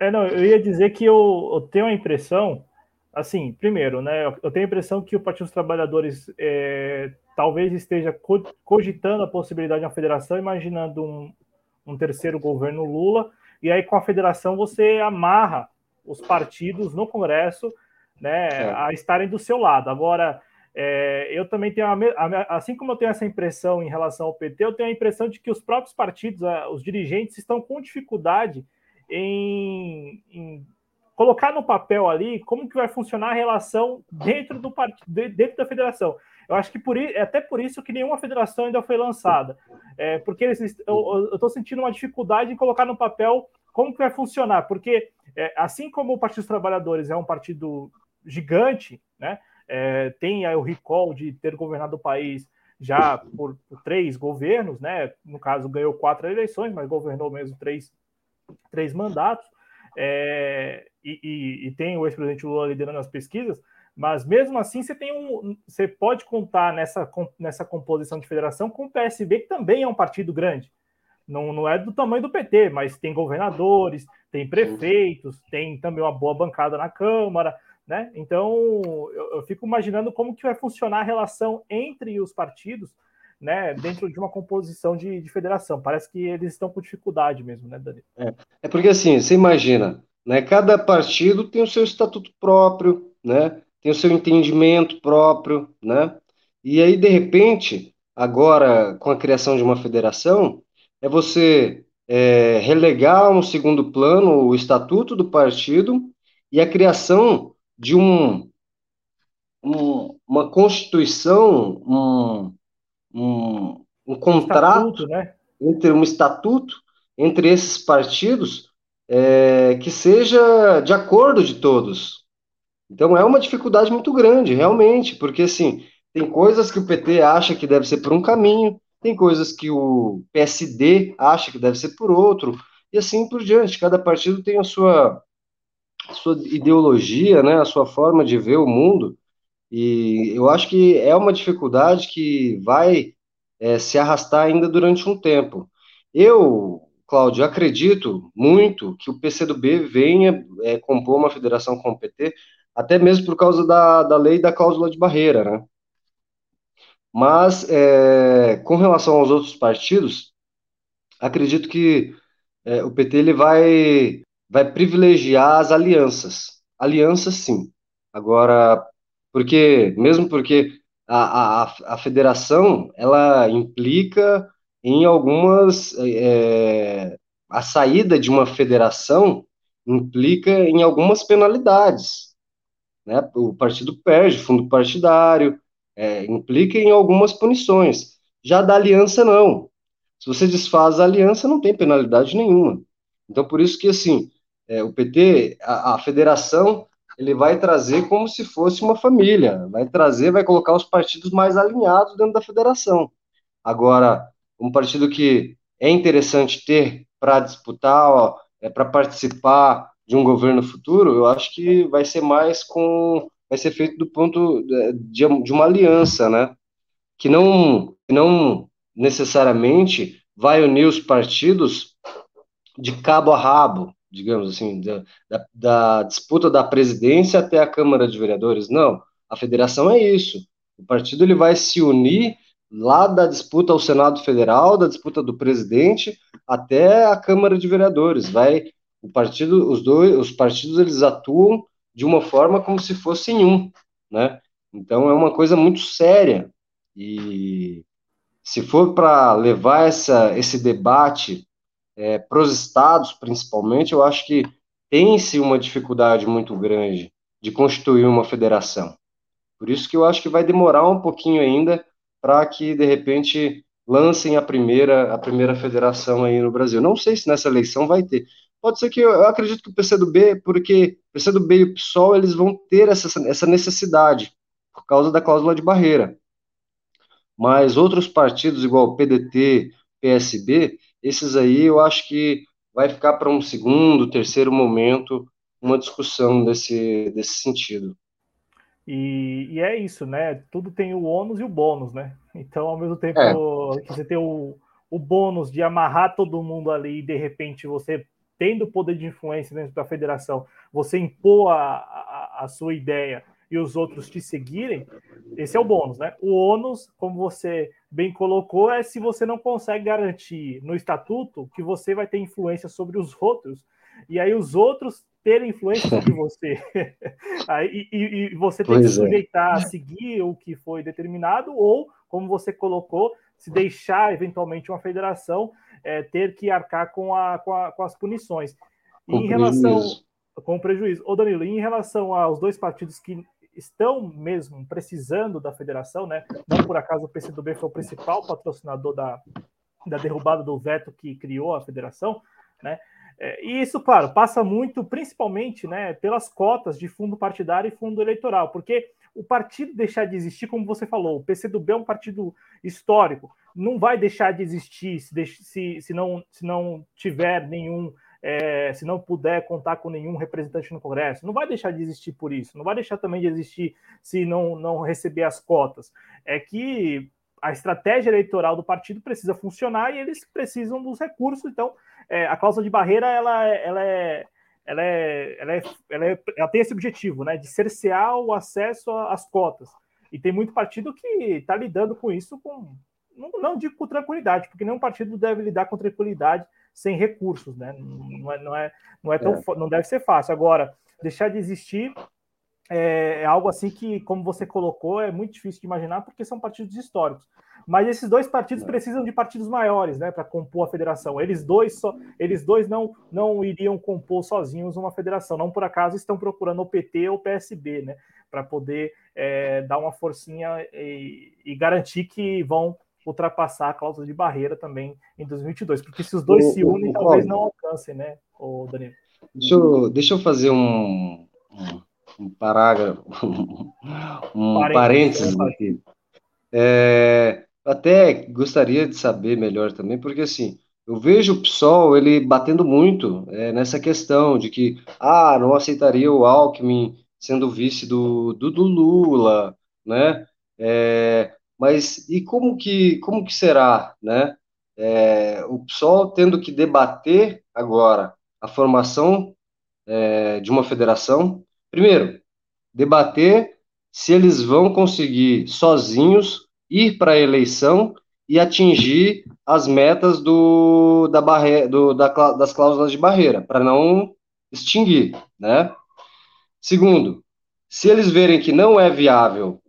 É, não, eu ia dizer que eu, eu tenho a impressão, assim, primeiro, né, eu tenho a impressão que o Partido dos Trabalhadores é, talvez esteja cogitando a possibilidade de uma federação, imaginando um, um terceiro governo Lula, e aí com a federação você amarra os partidos no Congresso né, é. a estarem do seu lado. Agora, é, eu também tenho, a, a, assim como eu tenho essa impressão em relação ao PT, eu tenho a impressão de que os próprios partidos, a, os dirigentes, estão com dificuldade em, em, colocar no papel ali como que vai funcionar a relação dentro do partido, dentro da federação. Eu acho que por, é até por isso que nenhuma federação ainda foi lançada. É, porque eles, eu estou sentindo uma dificuldade em colocar no papel como que vai funcionar. Porque, é, assim como o Partido dos Trabalhadores é um partido gigante, né, é, tem aí o recall de ter governado o país já por, por, três governos, né? No caso, ganhou quatro eleições, mas governou mesmo três, três mandatos. É, e, e, e, tem o ex-presidente Lula liderando as pesquisas. Mas mesmo assim, você tem um, você pode contar nessa, nessa composição de federação com o PSB, que também é um partido grande. Não, não é do tamanho do PT, mas tem governadores, tem prefeitos, tem também uma boa bancada na Câmara, né? Então eu, eu fico imaginando como que vai funcionar a relação entre os partidos, né? Dentro de uma composição de, de federação. Parece que eles estão com dificuldade mesmo, né, Dani? É, é porque assim, você imagina, né? Cada partido tem o seu estatuto próprio, né? tem o seu entendimento próprio, né? E aí, de repente, agora, com a criação de uma federação, é você é, relegar um segundo plano o estatuto do partido e a criação de um, um uma constituição, um, um, um contrato, estatuto, né? entre um estatuto entre esses partidos é, que seja de acordo de todos, então é uma dificuldade muito grande, realmente, porque assim, tem coisas que o PT acha que deve ser por um caminho, tem coisas que o PSD acha que deve ser por outro, e assim por diante. Cada partido tem a sua, a sua ideologia, né, a sua forma de ver o mundo, e eu acho que é uma dificuldade que vai é, se arrastar ainda durante um tempo. Eu, Cláudio, acredito muito que o PCdoB venha é, compor uma federação com o PT, até mesmo por causa da, da lei da cláusula de barreira, né? Mas, é, com relação aos outros partidos, acredito que é, o PT ele vai, vai privilegiar as alianças. Alianças, sim. Agora, porque, mesmo porque a, a, a federação, ela implica em algumas... É, a saída de uma federação implica em algumas penalidades, né? O partido perde fundo partidário, é, implica em algumas punições. Já da aliança, não. Se você desfaz a aliança, não tem penalidade nenhuma. Então, por isso que, assim, é, o PT, a, a federação, ele vai trazer como se fosse uma família, vai trazer, vai colocar os partidos mais alinhados dentro da federação. Agora, um partido que é interessante ter para disputar, é, para participar de um governo futuro, eu acho que vai ser mais com vai ser feito do ponto de, de uma aliança, né? Que não não necessariamente vai unir os partidos de cabo a rabo, digamos assim, da, da, da, disputa da presidência até a Câmara de Vereadores. Não, a federação é isso. O partido ele vai se unir lá da disputa ao Senado Federal, da disputa do presidente até a Câmara de Vereadores. Vai o partido, os dois, os partidos eles atuam de uma forma como se fossem um, né? Então é uma coisa muito séria e se for para levar essa, esse debate é, para os estados, principalmente, eu acho que tem-se uma dificuldade muito grande de constituir uma federação. Por isso que eu acho que vai demorar um pouquinho ainda para que, de repente, lancem a primeira, a primeira federação aí no Brasil. Não sei se nessa eleição vai ter. Pode ser que eu, acredito que o PCdoB, porque o PCdoB e o PSOL, eles vão ter essa, essa necessidade por causa da cláusula de barreira. Mas outros partidos, igual o PDT, PSB, esses aí eu acho que vai ficar para um segundo, terceiro momento uma discussão desse, desse sentido. E, e, é isso, né? Tudo tem o ônus e o bônus, né? Então, ao mesmo tempo é. que você tem o, o bônus de amarrar todo mundo ali e de repente você tendo poder de influência dentro da federação, você impor a, a, a sua ideia e os outros te seguirem, esse é o bônus, né? O ônus, como você bem colocou, é se você não consegue garantir no estatuto que você vai ter influência sobre os outros, e aí os outros terem influência sobre você. aí, e, e, você tem pois que se é. sujeitar a seguir o que foi determinado, ou, como você colocou, se deixar eventualmente uma federação é, ter que arcar com, a, com, a, com as punições. E em relação com o prejuízo. Ô Danilo, em relação aos dois partidos que estão mesmo precisando da federação, né? Não por acaso o PCdoB foi o principal patrocinador da, da derrubada do veto que criou a federação, né? É, e isso, claro, passa muito, principalmente, né, pelas cotas de fundo partidário e fundo eleitoral, porque o partido deixar de existir, como você falou, o PCdoB é um partido histórico, não vai deixar de existir se, se, se, não, se não tiver nenhum é, se não puder contar com nenhum representante no Congresso, não vai deixar de existir por isso, não vai deixar também de existir se não, não receber as cotas. É que a estratégia eleitoral do partido precisa funcionar e eles precisam dos recursos. Então, é, a cláusula de barreira ela, ela é. Ela, é, ela, é, ela, é, ela tem esse objetivo, né, de cercear o acesso às cotas. E tem muito partido que está lidando com isso com, não, não digo com tranquilidade, porque nenhum partido deve lidar com tranquilidade sem recursos, né? Não é, não é, não é tão, é. não deve ser fácil. Agora, deixar de existir é, é, algo assim que, como você colocou, é muito difícil de imaginar, porque são partidos históricos. Mas esses dois partidos é. precisam de partidos maiores, né, para compor a federação. Eles dois só, eles dois não não iriam compor sozinhos uma federação. Não por acaso estão procurando o PT ou o PSB, né, para poder é, dar uma forcinha e, e garantir que vão ultrapassar a cláusula de barreira também em 2022, porque se os dois o, se unem, o, talvez não alcancem, né, o Danilo? Deixa eu, deixa eu fazer um, um, parágrafo, um parênteses, parênteses aqui. É, até gostaria de saber melhor também, porque assim, eu vejo o PSOL ele batendo muito é, nessa questão de que, ah, não aceitaria o Alckmin sendo vice do, do, do Lula, né? É, mas e como que, como que será, né? É, o PSOL tendo que debater agora a formação é, de uma federação. Primeiro, debater se eles vão conseguir sozinhos ir para a eleição e atingir as metas do, da barre, do, da, das cláusulas de barreira, para não extinguir, né? Segundo, se eles verem que não é viável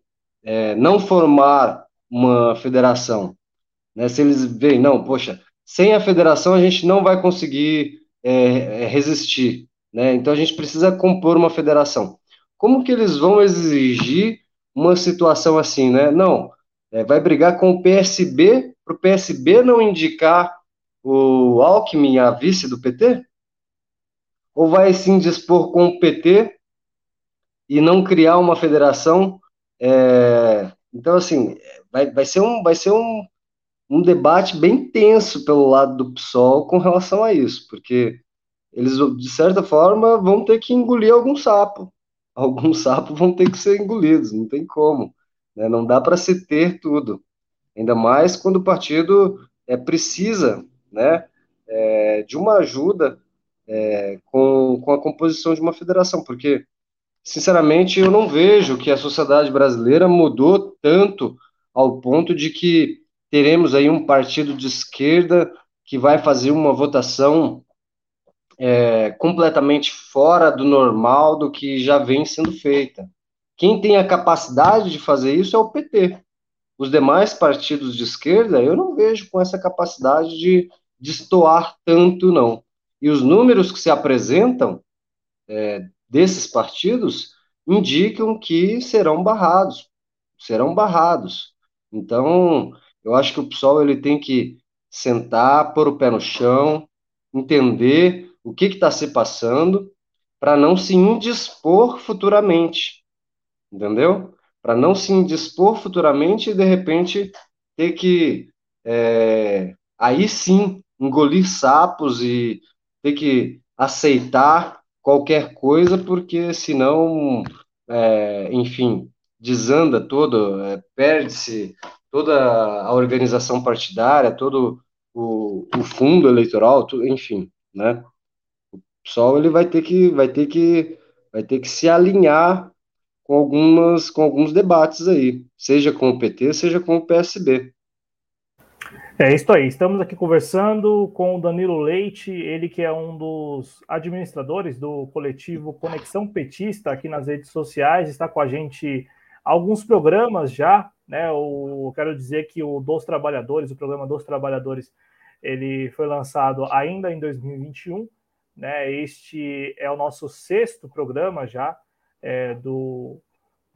é, não formar uma federação. Né? Se eles veem, não, poxa, sem a federação a gente não vai conseguir é, é, resistir. Né? Então a gente precisa compor uma federação. Como que eles vão exigir uma situação assim, né? Não, é, vai brigar com o PSB para o PSB não indicar o Alckmin a vice do PT? Ou vai sim dispor com o PT e não criar uma federação é, então, assim, vai, vai ser, um, vai ser um, um debate bem tenso pelo lado do PSOL com relação a isso, porque eles, de certa forma, vão ter que engolir algum sapo. Alguns sapos vão ter que ser engolidos, não tem como. Né? Não dá para se ter tudo. ainda mais quando o partido é, precisa né, é, de uma ajuda é, com, com a composição de uma federação, porque, sinceramente, eu não vejo que a sociedade brasileira mudou tanto ao ponto de que teremos aí um partido de esquerda que vai fazer uma votação é, completamente fora do normal do que já vem sendo feita. Quem tem a capacidade de fazer isso é o PT. Os demais partidos de esquerda, eu não vejo com essa capacidade de destoar tanto, não. E os números que se apresentam é, desses partidos indicam que serão barrados, serão barrados. Então, eu acho que o PSOL ele tem que sentar, pôr o pé no chão, entender o que está se passando, para não se indispor futuramente, entendeu? Para não se indispor futuramente e de repente ter que é, aí sim engolir sapos e ter que aceitar qualquer coisa, porque senão, é, enfim, desanda todo, é, perde-se toda a organização partidária, todo o, o fundo eleitoral, tudo, enfim, né? PSOL ele vai ter que vai ter que vai ter que se alinhar com algumas com alguns debates aí, seja com o PT, seja com o PSB. É isso aí. Estamos aqui conversando com o Danilo Leite, ele que é um dos administradores do coletivo Conexão Petista aqui nas redes sociais, está com a gente alguns programas já, né? O quero dizer que o dos trabalhadores, o programa dos trabalhadores, ele foi lançado ainda em 2021 né? Este é o nosso sexto programa já é, do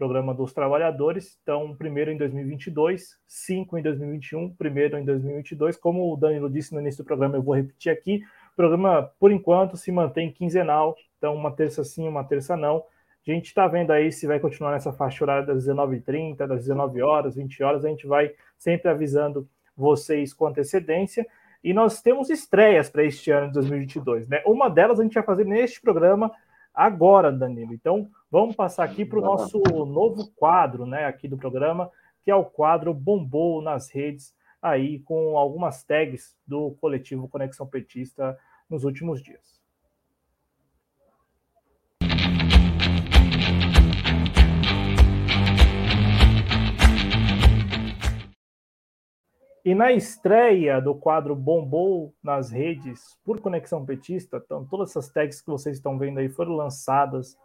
programa dos trabalhadores. Então, primeiro em 2022, cinco em 2021, primeiro em 2022. Como o Danilo disse no início do programa, eu vou repetir aqui. O programa, por enquanto, se mantém quinzenal. Então, uma terça sim, uma terça não. A gente está vendo aí se vai continuar nessa faixa horária das 19h30, das 19 horas, 20 horas. A gente vai sempre avisando vocês com antecedência. E nós temos estreias para este ano de 2022, né? Uma delas a gente vai fazer neste programa agora, Danilo. Então, vamos passar aqui para o nosso novo quadro, né, aqui do programa, que é o quadro Bombou nas redes, aí com algumas tags do coletivo Conexão Petista nos últimos dias. E na estreia do quadro Bombou nas redes por Conexão Petista, então todas essas tags que vocês estão vendo aí foram lançadas,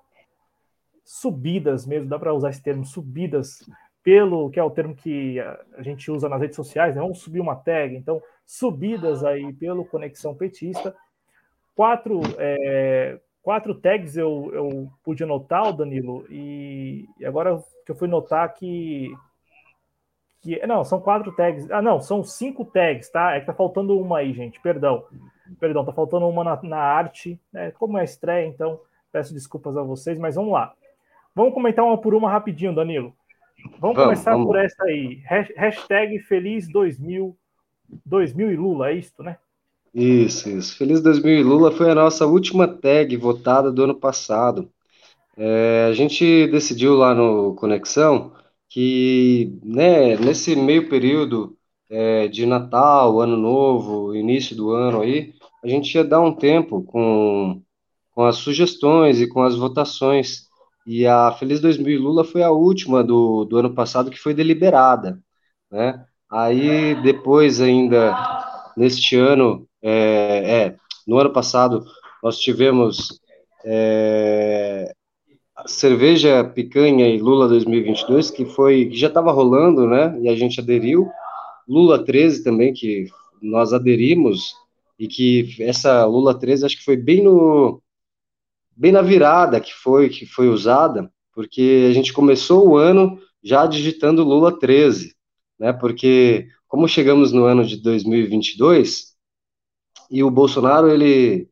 subidas mesmo, dá para usar esse termo, subidas pelo que é o termo que a gente usa nas redes sociais, né? vamos subir uma tag, então subidas aí pelo Conexão Petista. Quatro, é, quatro tags eu, eu pude notar, Danilo, e, e agora que eu fui notar que que não, são quatro tags. Ah, não, são cinco tags, tá? É que tá faltando uma aí, gente. Perdão. Perdão, tá faltando uma na, na arte, né? Como é estreia, então peço desculpas a vocês, mas vamos lá. Vamos comentar uma por uma rapidinho, Danilo. Vamos, vamos começar vamos. por essa aí. Hashtag Feliz 2000, 2000 e Lula, é isso, né? Isso, isso. Feliz 2000 e Lula foi a nossa última tag votada do ano passado. É, a gente decidiu lá no Conexão que né, nesse meio período é, de Natal, Ano Novo, início do ano aí, a gente ia dar um tempo com, com as sugestões e com as votações. E a Feliz 2000 Lula foi a última do, do ano passado que foi deliberada, né? Aí depois ainda neste ano, é, é no ano passado nós tivemos é, cerveja picanha e Lula 2022 que foi que já estava rolando, né? E a gente aderiu. Lula 13 também que nós aderimos e que essa Lula 13 acho que foi bem no bem na virada que foi que foi usada, porque a gente começou o ano já digitando Lula 13, né? Porque como chegamos no ano de 2022 e o Bolsonaro ele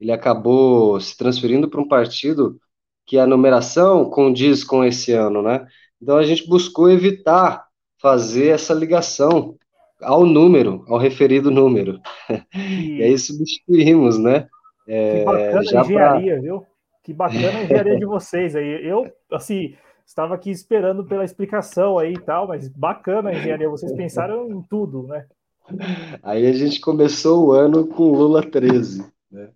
ele acabou se transferindo para um partido que a numeração condiz com esse ano, né? Então a gente buscou evitar fazer essa ligação ao número, ao referido número. E, e aí substituímos, né? É, que bacana a engenharia, pra... viu? Que bacana a engenharia de vocês aí. Eu, assim, estava aqui esperando pela explicação aí e tal, mas bacana a engenharia, vocês pensaram em tudo, né? Aí a gente começou o ano com Lula 13, né?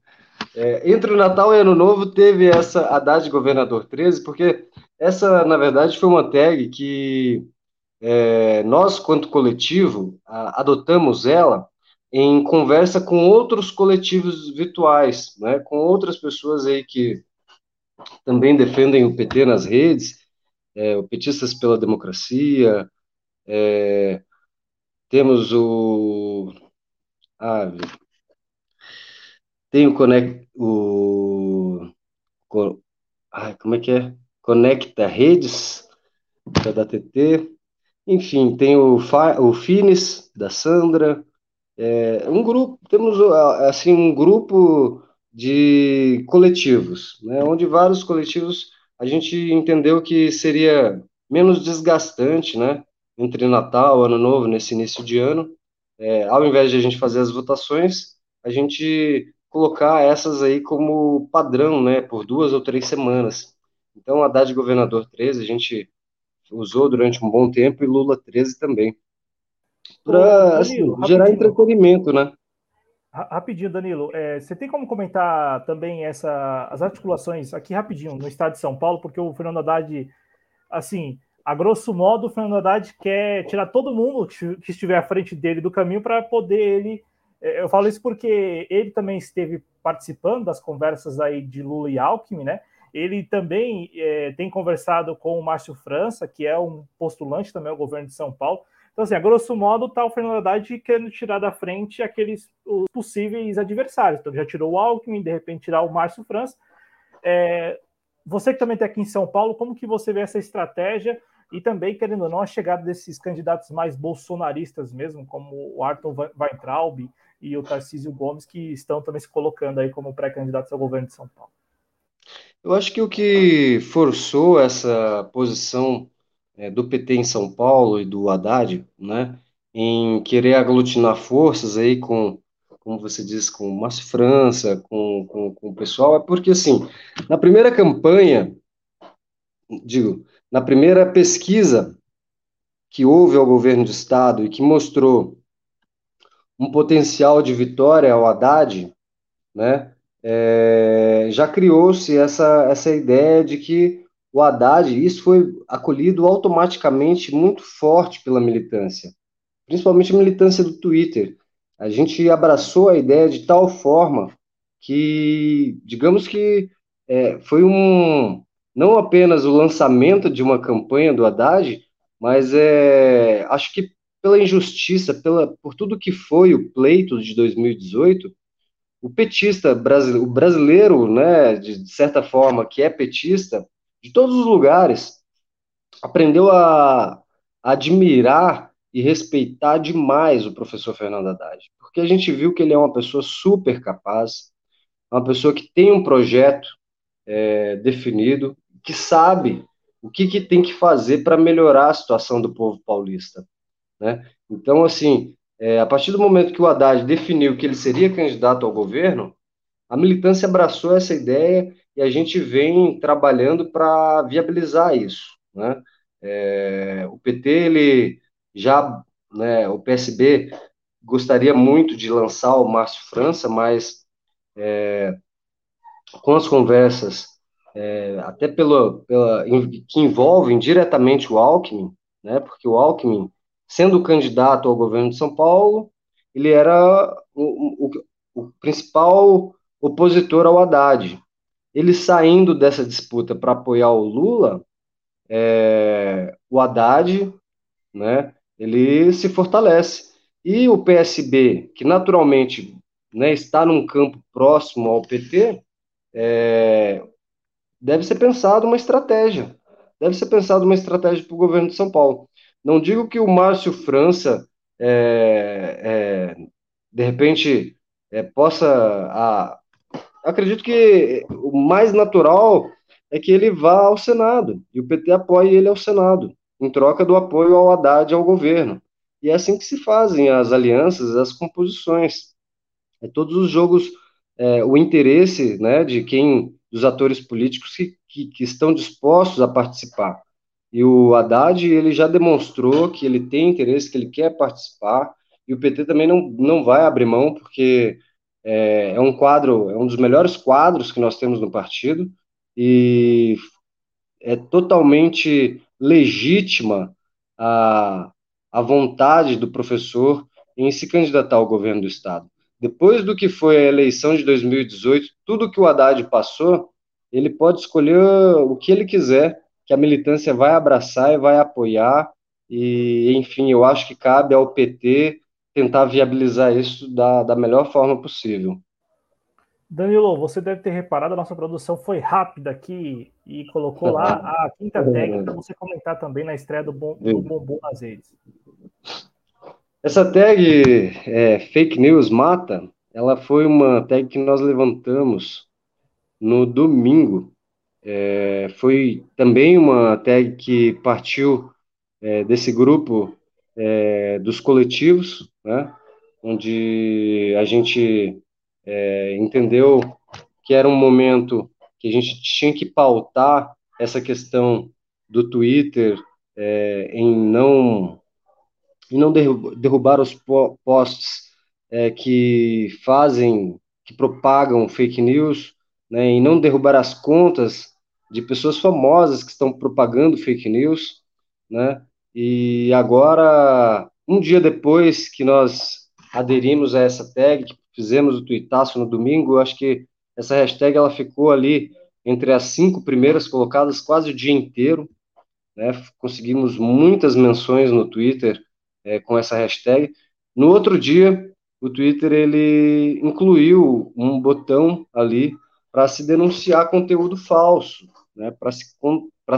É, entre o Natal e Ano Novo teve essa Haddad Governador 13, porque essa, na verdade, foi uma tag que é, nós, quanto coletivo, a, adotamos ela em conversa com outros coletivos virtuais, né, com outras pessoas aí que também defendem o PT nas redes, é, o Petistas pela Democracia, é, temos o. Ah, tem o Conect. O, ah, como é que é? Conecta Redes, da TT. Enfim, tem o, o Fines, da Sandra. É, um grupo, temos assim um grupo de coletivos, né, onde vários coletivos a gente entendeu que seria menos desgastante, né, entre Natal, Ano Novo, nesse início de ano, é, ao invés de a gente fazer as votações, a gente colocar essas aí como padrão, né, por duas ou três semanas. Então, a Haddad Governador 13 a gente usou durante um bom tempo e Lula 13 também. Para assim, gerar entretenimento, né? Rapidinho, Danilo, é, você tem como comentar também essa, as articulações aqui rapidinho no estado de São Paulo, porque o Fernando Haddad, assim, a grosso modo, o Fernando Haddad quer tirar todo mundo que estiver à frente dele do caminho para poder ele. É, eu falo isso porque ele também esteve participando das conversas aí de Lula e Alckmin, né? Ele também é, tem conversado com o Márcio França, que é um postulante também ao governo de São Paulo. Então, assim, a grosso modo, está o Fernando Haddad querendo tirar da frente aqueles os possíveis adversários. Então, já tirou o Alckmin, de repente tirar o Márcio França. É, você que também está aqui em São Paulo, como que você vê essa estratégia? e também, querendo ou não, a chegada desses candidatos mais bolsonaristas mesmo, como o Arthur Weintraub e o Tarcísio Gomes, que estão também se colocando aí como pré-candidatos ao governo de São Paulo. Eu acho que o que forçou essa posição é, do PT em São Paulo e do Haddad, né, em querer aglutinar forças aí com, como você disse, com o Márcio França, com, com, com o pessoal, é porque, assim, na primeira campanha, digo, na primeira pesquisa que houve ao governo do estado e que mostrou um potencial de vitória ao Haddad, né, é, já criou-se essa, essa ideia de que o Haddad, isso foi acolhido automaticamente muito forte pela militância, principalmente a militância do Twitter. A gente abraçou a ideia de tal forma que, digamos que é, foi um, não apenas o lançamento de uma campanha do Haddad, mas é, acho que pela injustiça, pela, por tudo que foi o pleito de 2018, o petista brasileiro, o brasileiro, né, de, de certa forma, que é petista, de todos os lugares, aprendeu a, admirar e respeitar demais o professor Fernando Haddad, porque a gente viu que ele é uma pessoa super capaz, uma pessoa que tem um projeto é, definido, que sabe o que, que tem que fazer para melhorar a situação do povo paulista. Né? Então, assim, é, a partir do momento que o Haddad definiu que ele seria candidato ao governo, a militância abraçou essa ideia e a gente vem trabalhando para viabilizar isso. Né? É, o PT, ele já, né, o PSB gostaria muito de lançar o Márcio França, mas é, com as conversas é, até pela, pela, que envolvem diretamente o Alckmin, né, porque o Alckmin, sendo candidato ao governo de São Paulo, ele era o, o, o principal opositor ao Haddad. Ele saindo dessa disputa para apoiar o Lula, é, o Haddad, né, ele se fortalece. E o PSB, que naturalmente né, está num campo próximo ao PT, é, deve ser pensado uma estratégia. Deve ser pensado uma estratégia para o governo de São Paulo. Não digo que o Márcio França, é, é, de repente, é, possa. A, acredito que o mais natural é que ele vá ao Senado e o PT apoie ele ao Senado, em troca do apoio ao Haddad ao governo. E é assim que se fazem as alianças, as composições. É todos os jogos, é, o interesse né, de quem dos atores políticos que, que, que estão dispostos a participar. E o Haddad, ele já demonstrou que ele tem interesse, que ele quer participar, e o PT também não, não vai abrir mão, porque é, é um quadro, é um dos melhores quadros que nós temos no partido, e é totalmente legítima a, a vontade do professor em se candidatar ao governo do Estado. Depois do que foi a eleição de 2018, tudo que o Haddad passou, ele pode escolher o que ele quiser, que a militância vai abraçar e vai apoiar, e, enfim, eu acho que cabe ao PT tentar viabilizar isso da, da melhor forma possível. Danilo, você deve ter reparado, a nossa produção foi rápida aqui e colocou lá a quinta tag para você comentar também na estreia do, bom, do Bumbum nas redes. Essa tag é, Fake News Mata, ela foi uma tag que nós levantamos no domingo. É, foi também uma tag que partiu é, desse grupo é, dos coletivos, né, onde a gente é, entendeu que era um momento que a gente tinha que pautar essa questão do Twitter é, em não em não derrubar os posts é, que fazem, que propagam fake news, né, em não derrubar as contas de pessoas famosas que estão propagando fake news, né? E agora, um dia depois que nós aderimos a essa tag, fizemos o tweetaço no domingo, acho que essa hashtag ela ficou ali entre as cinco primeiras colocadas quase o dia inteiro, né? Conseguimos muitas menções no Twitter é, com essa hashtag. No outro dia, o Twitter ele incluiu um botão ali para se denunciar conteúdo falso, né? Para se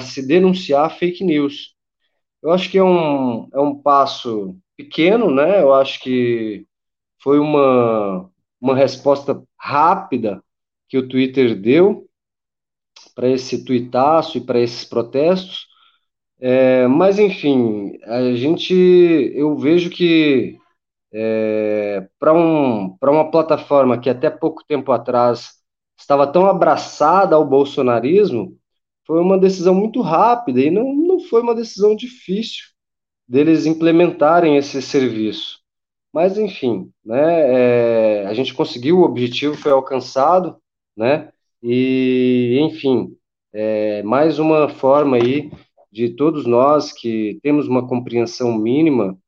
se denunciar fake news. Eu acho que é um, é um passo pequeno, né? Eu acho que foi uma, uma resposta rápida que o Twitter deu para esse tuitaço e para esses protestos. É, mas, enfim, a gente, eu vejo que é, para um, uma plataforma que até pouco tempo atrás estava tão abraçada ao bolsonarismo, foi uma decisão muito rápida e não, foi uma decisão difícil deles implementarem esse serviço. Mas, enfim, né, é, a gente conseguiu, o objetivo foi alcançado, né, e, enfim, é, mais uma forma aí de todos nós que temos uma compreensão mínima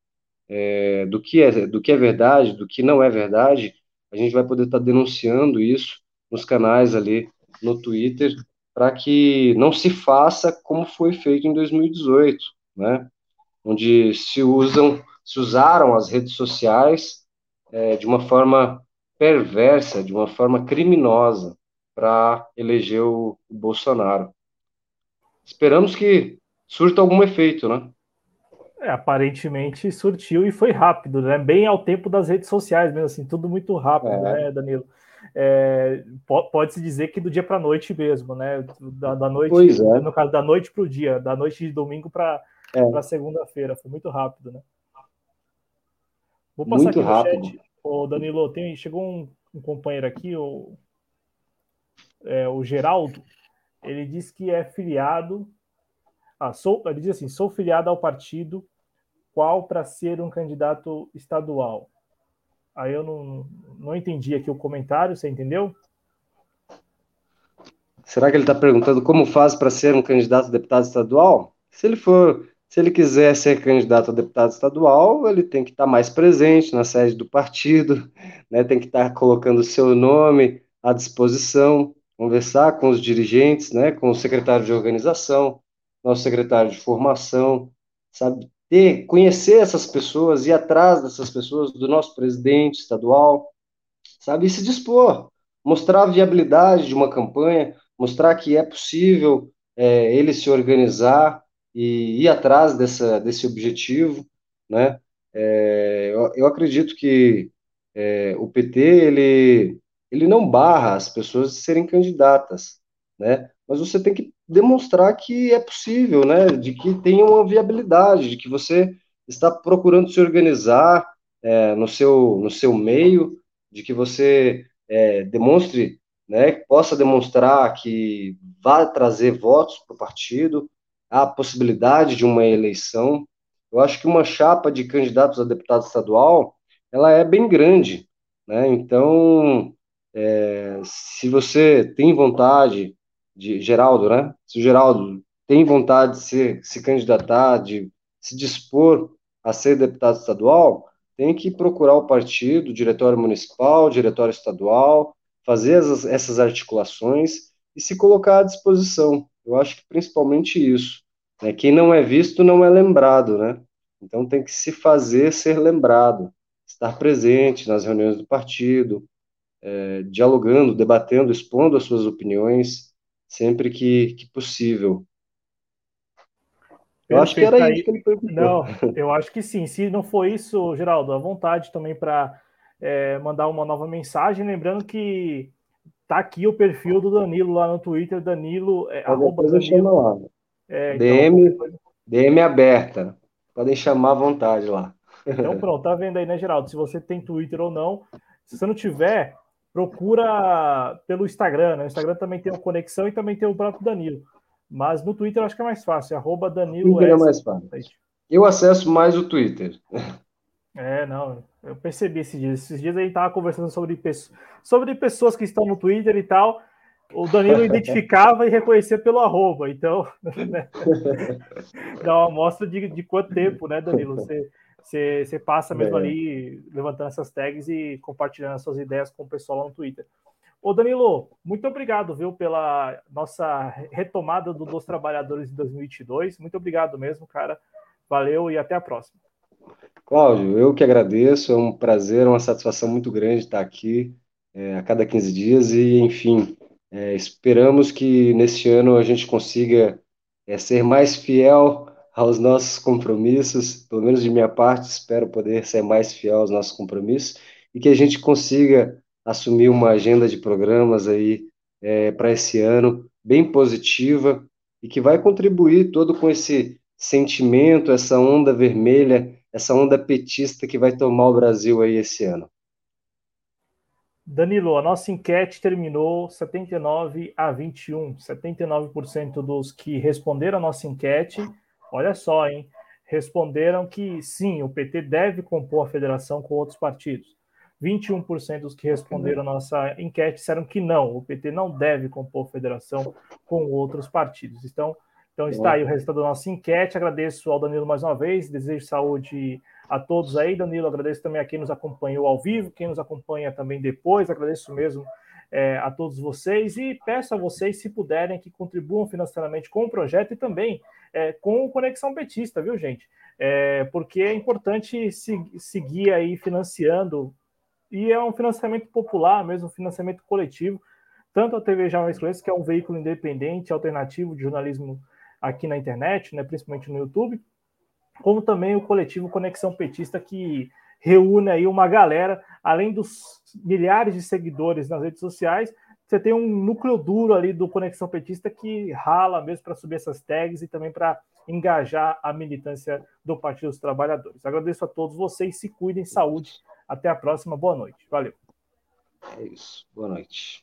é, do, que é, do que é verdade, do que não é verdade, a gente vai poder estar tá denunciando isso nos canais ali no Twitter para que não se faça como foi feito em 2018, né? Onde se usam, se usaram as redes sociais é, de uma forma perversa, de uma forma criminosa para eleger o, o Bolsonaro. Esperamos que surta algum efeito, né? É, aparentemente surtiu e foi rápido, né? Bem ao tempo das redes sociais, mesmo assim, tudo muito rápido, é. né, Danilo? É, pode-se dizer que do dia para a noite mesmo, né? Da, da noite, é. no caso, da noite para o dia, da noite de domingo para é. segunda-feira. Foi muito rápido, né? Vou passar muito aqui rápido. no chat. Ô, Danilo, tem, chegou um, um companheiro aqui, o, é, o Geraldo. Ele diz que é filiado. Ah, sou, ele diz assim: sou filiado ao partido qual para ser um candidato estadual. Aí eu não, não entendi aqui o comentário, você entendeu? Será que ele está perguntando como faz para ser um candidato a deputado estadual? Se ele for, se ele quiser ser candidato a deputado estadual, ele tem que estar tá mais presente na sede do partido, né? Tem que estar tá colocando o seu nome à disposição, conversar com os dirigentes, né? Com o secretário de organização, nosso secretário de formação, sabe? Ter, conhecer essas pessoas, ir atrás dessas pessoas, do nosso presidente estadual, sabe? E se dispor, mostrar a viabilidade de uma campanha, mostrar que é possível é, ele se organizar e ir atrás dessa, desse objetivo, né? É, eu, eu, acredito que é, o PT ele, ele não barra as pessoas de serem candidatas, né? Mas você tem que demonstrar que é possível, né? De que tem uma viabilidade, de que você está procurando se organizar é, no, seu, no seu meio, de que você é, demonstre, né? Possa demonstrar que vai trazer votos para o partido. há possibilidade de uma eleição. Eu acho que uma chapa de candidatos a deputado estadual, ela é bem grande, né? Então, é, se você tem vontade de Geraldo, né? Se o Geraldo tem vontade de se, se candidatar, de se dispor a ser deputado estadual, tem que procurar o partido, o diretório municipal, o diretório estadual, fazer essas, articulações e se colocar à disposição. Eu acho que principalmente isso. Né? Quem não é visto não é lembrado, né? Então tem que se fazer ser lembrado, estar presente nas reuniões do partido, é, dialogando, debatendo, expondo as suas opiniões sempre que, que possível. Eu acho que era isso que ele perguntou. Não, eu acho que sim. Se não for isso, Geraldo, à vontade também para é, mandar uma nova mensagem. Lembrando que tá aqui o perfil do Danilo lá no Twitter, Danilo. É, arroba Danilo. Lá. É, DM, então, DM aberta. Podem chamar à vontade lá. Então pronto, tá vendo aí, né, Geraldo? Se você tem Twitter ou não. Se você não tiver, procura pelo Instagram, né? O Instagram também tem uma conexão e também tem o próprio Danilo. Mas no Twitter eu acho que é mais fácil, arroba Danilo Twitter é mais fácil. Eu acesso mais o Twitter. É, não, eu percebi esses dias. Esses dias a gente tava conversando sobre, sobre pessoas que estão no Twitter e tal. O Danilo identificava e reconhecia pelo arroba. Então, né? dá uma amostra de, de quanto tempo, né, Danilo? Você, você, você passa mesmo é. ali levantando essas tags e compartilhando as suas ideias com o pessoal lá no Twitter. Ô Danilo, muito obrigado, viu, pela nossa retomada do dos Trabalhadores em 2022. Muito obrigado mesmo, cara. Valeu e até a próxima. Cláudio, eu que agradeço, é um prazer, uma satisfação muito grande estar aqui é, a cada 15 dias e, enfim, é, esperamos que neste ano a gente consiga é, ser mais fiel aos nossos compromissos, pelo menos de minha parte, espero poder ser mais fiel aos nossos compromissos e que a gente consiga assumir uma agenda de programas aí é, para esse ano bem positiva e que vai contribuir todo com esse sentimento, essa onda vermelha, essa onda petista que vai tomar o Brasil aí esse ano. Danilo, a nossa enquete terminou 79 a 21. 79% dos que responderam a nossa enquete, olha só, hein? Responderam que sim, o PT deve compor a federação com outros partidos. 21% dos que responderam nossa enquete disseram que não, o PT não deve compor federação com outros partidos. Então, então está aí o resultado da nossa enquete. Agradeço ao Danilo mais uma vez, desejo saúde a todos aí. Danilo, agradeço também a quem nos acompanhou ao vivo, quem nos acompanha também depois, agradeço mesmo é, a todos vocês e peço a vocês, se puderem, que contribuam financeiramente com o projeto e também é, com Conexão Petista, viu, gente? É, porque é importante se, seguir aí financiando e é um financiamento popular, mesmo um financiamento coletivo. Tanto a TV Jovens Cronistas, que é um veículo independente, alternativo de jornalismo aqui na internet, né, principalmente no YouTube, como também o coletivo Conexão Petista, que reúne aí uma galera, além dos milhares de seguidores nas redes sociais, você tem um núcleo duro ali do Conexão Petista que rala mesmo para subir essas tags e também para engajar a militância do Partido dos Trabalhadores. Agradeço a todos vocês, se cuidem, saúde até a próxima. Boa noite. Valeu. É isso. Boa noite.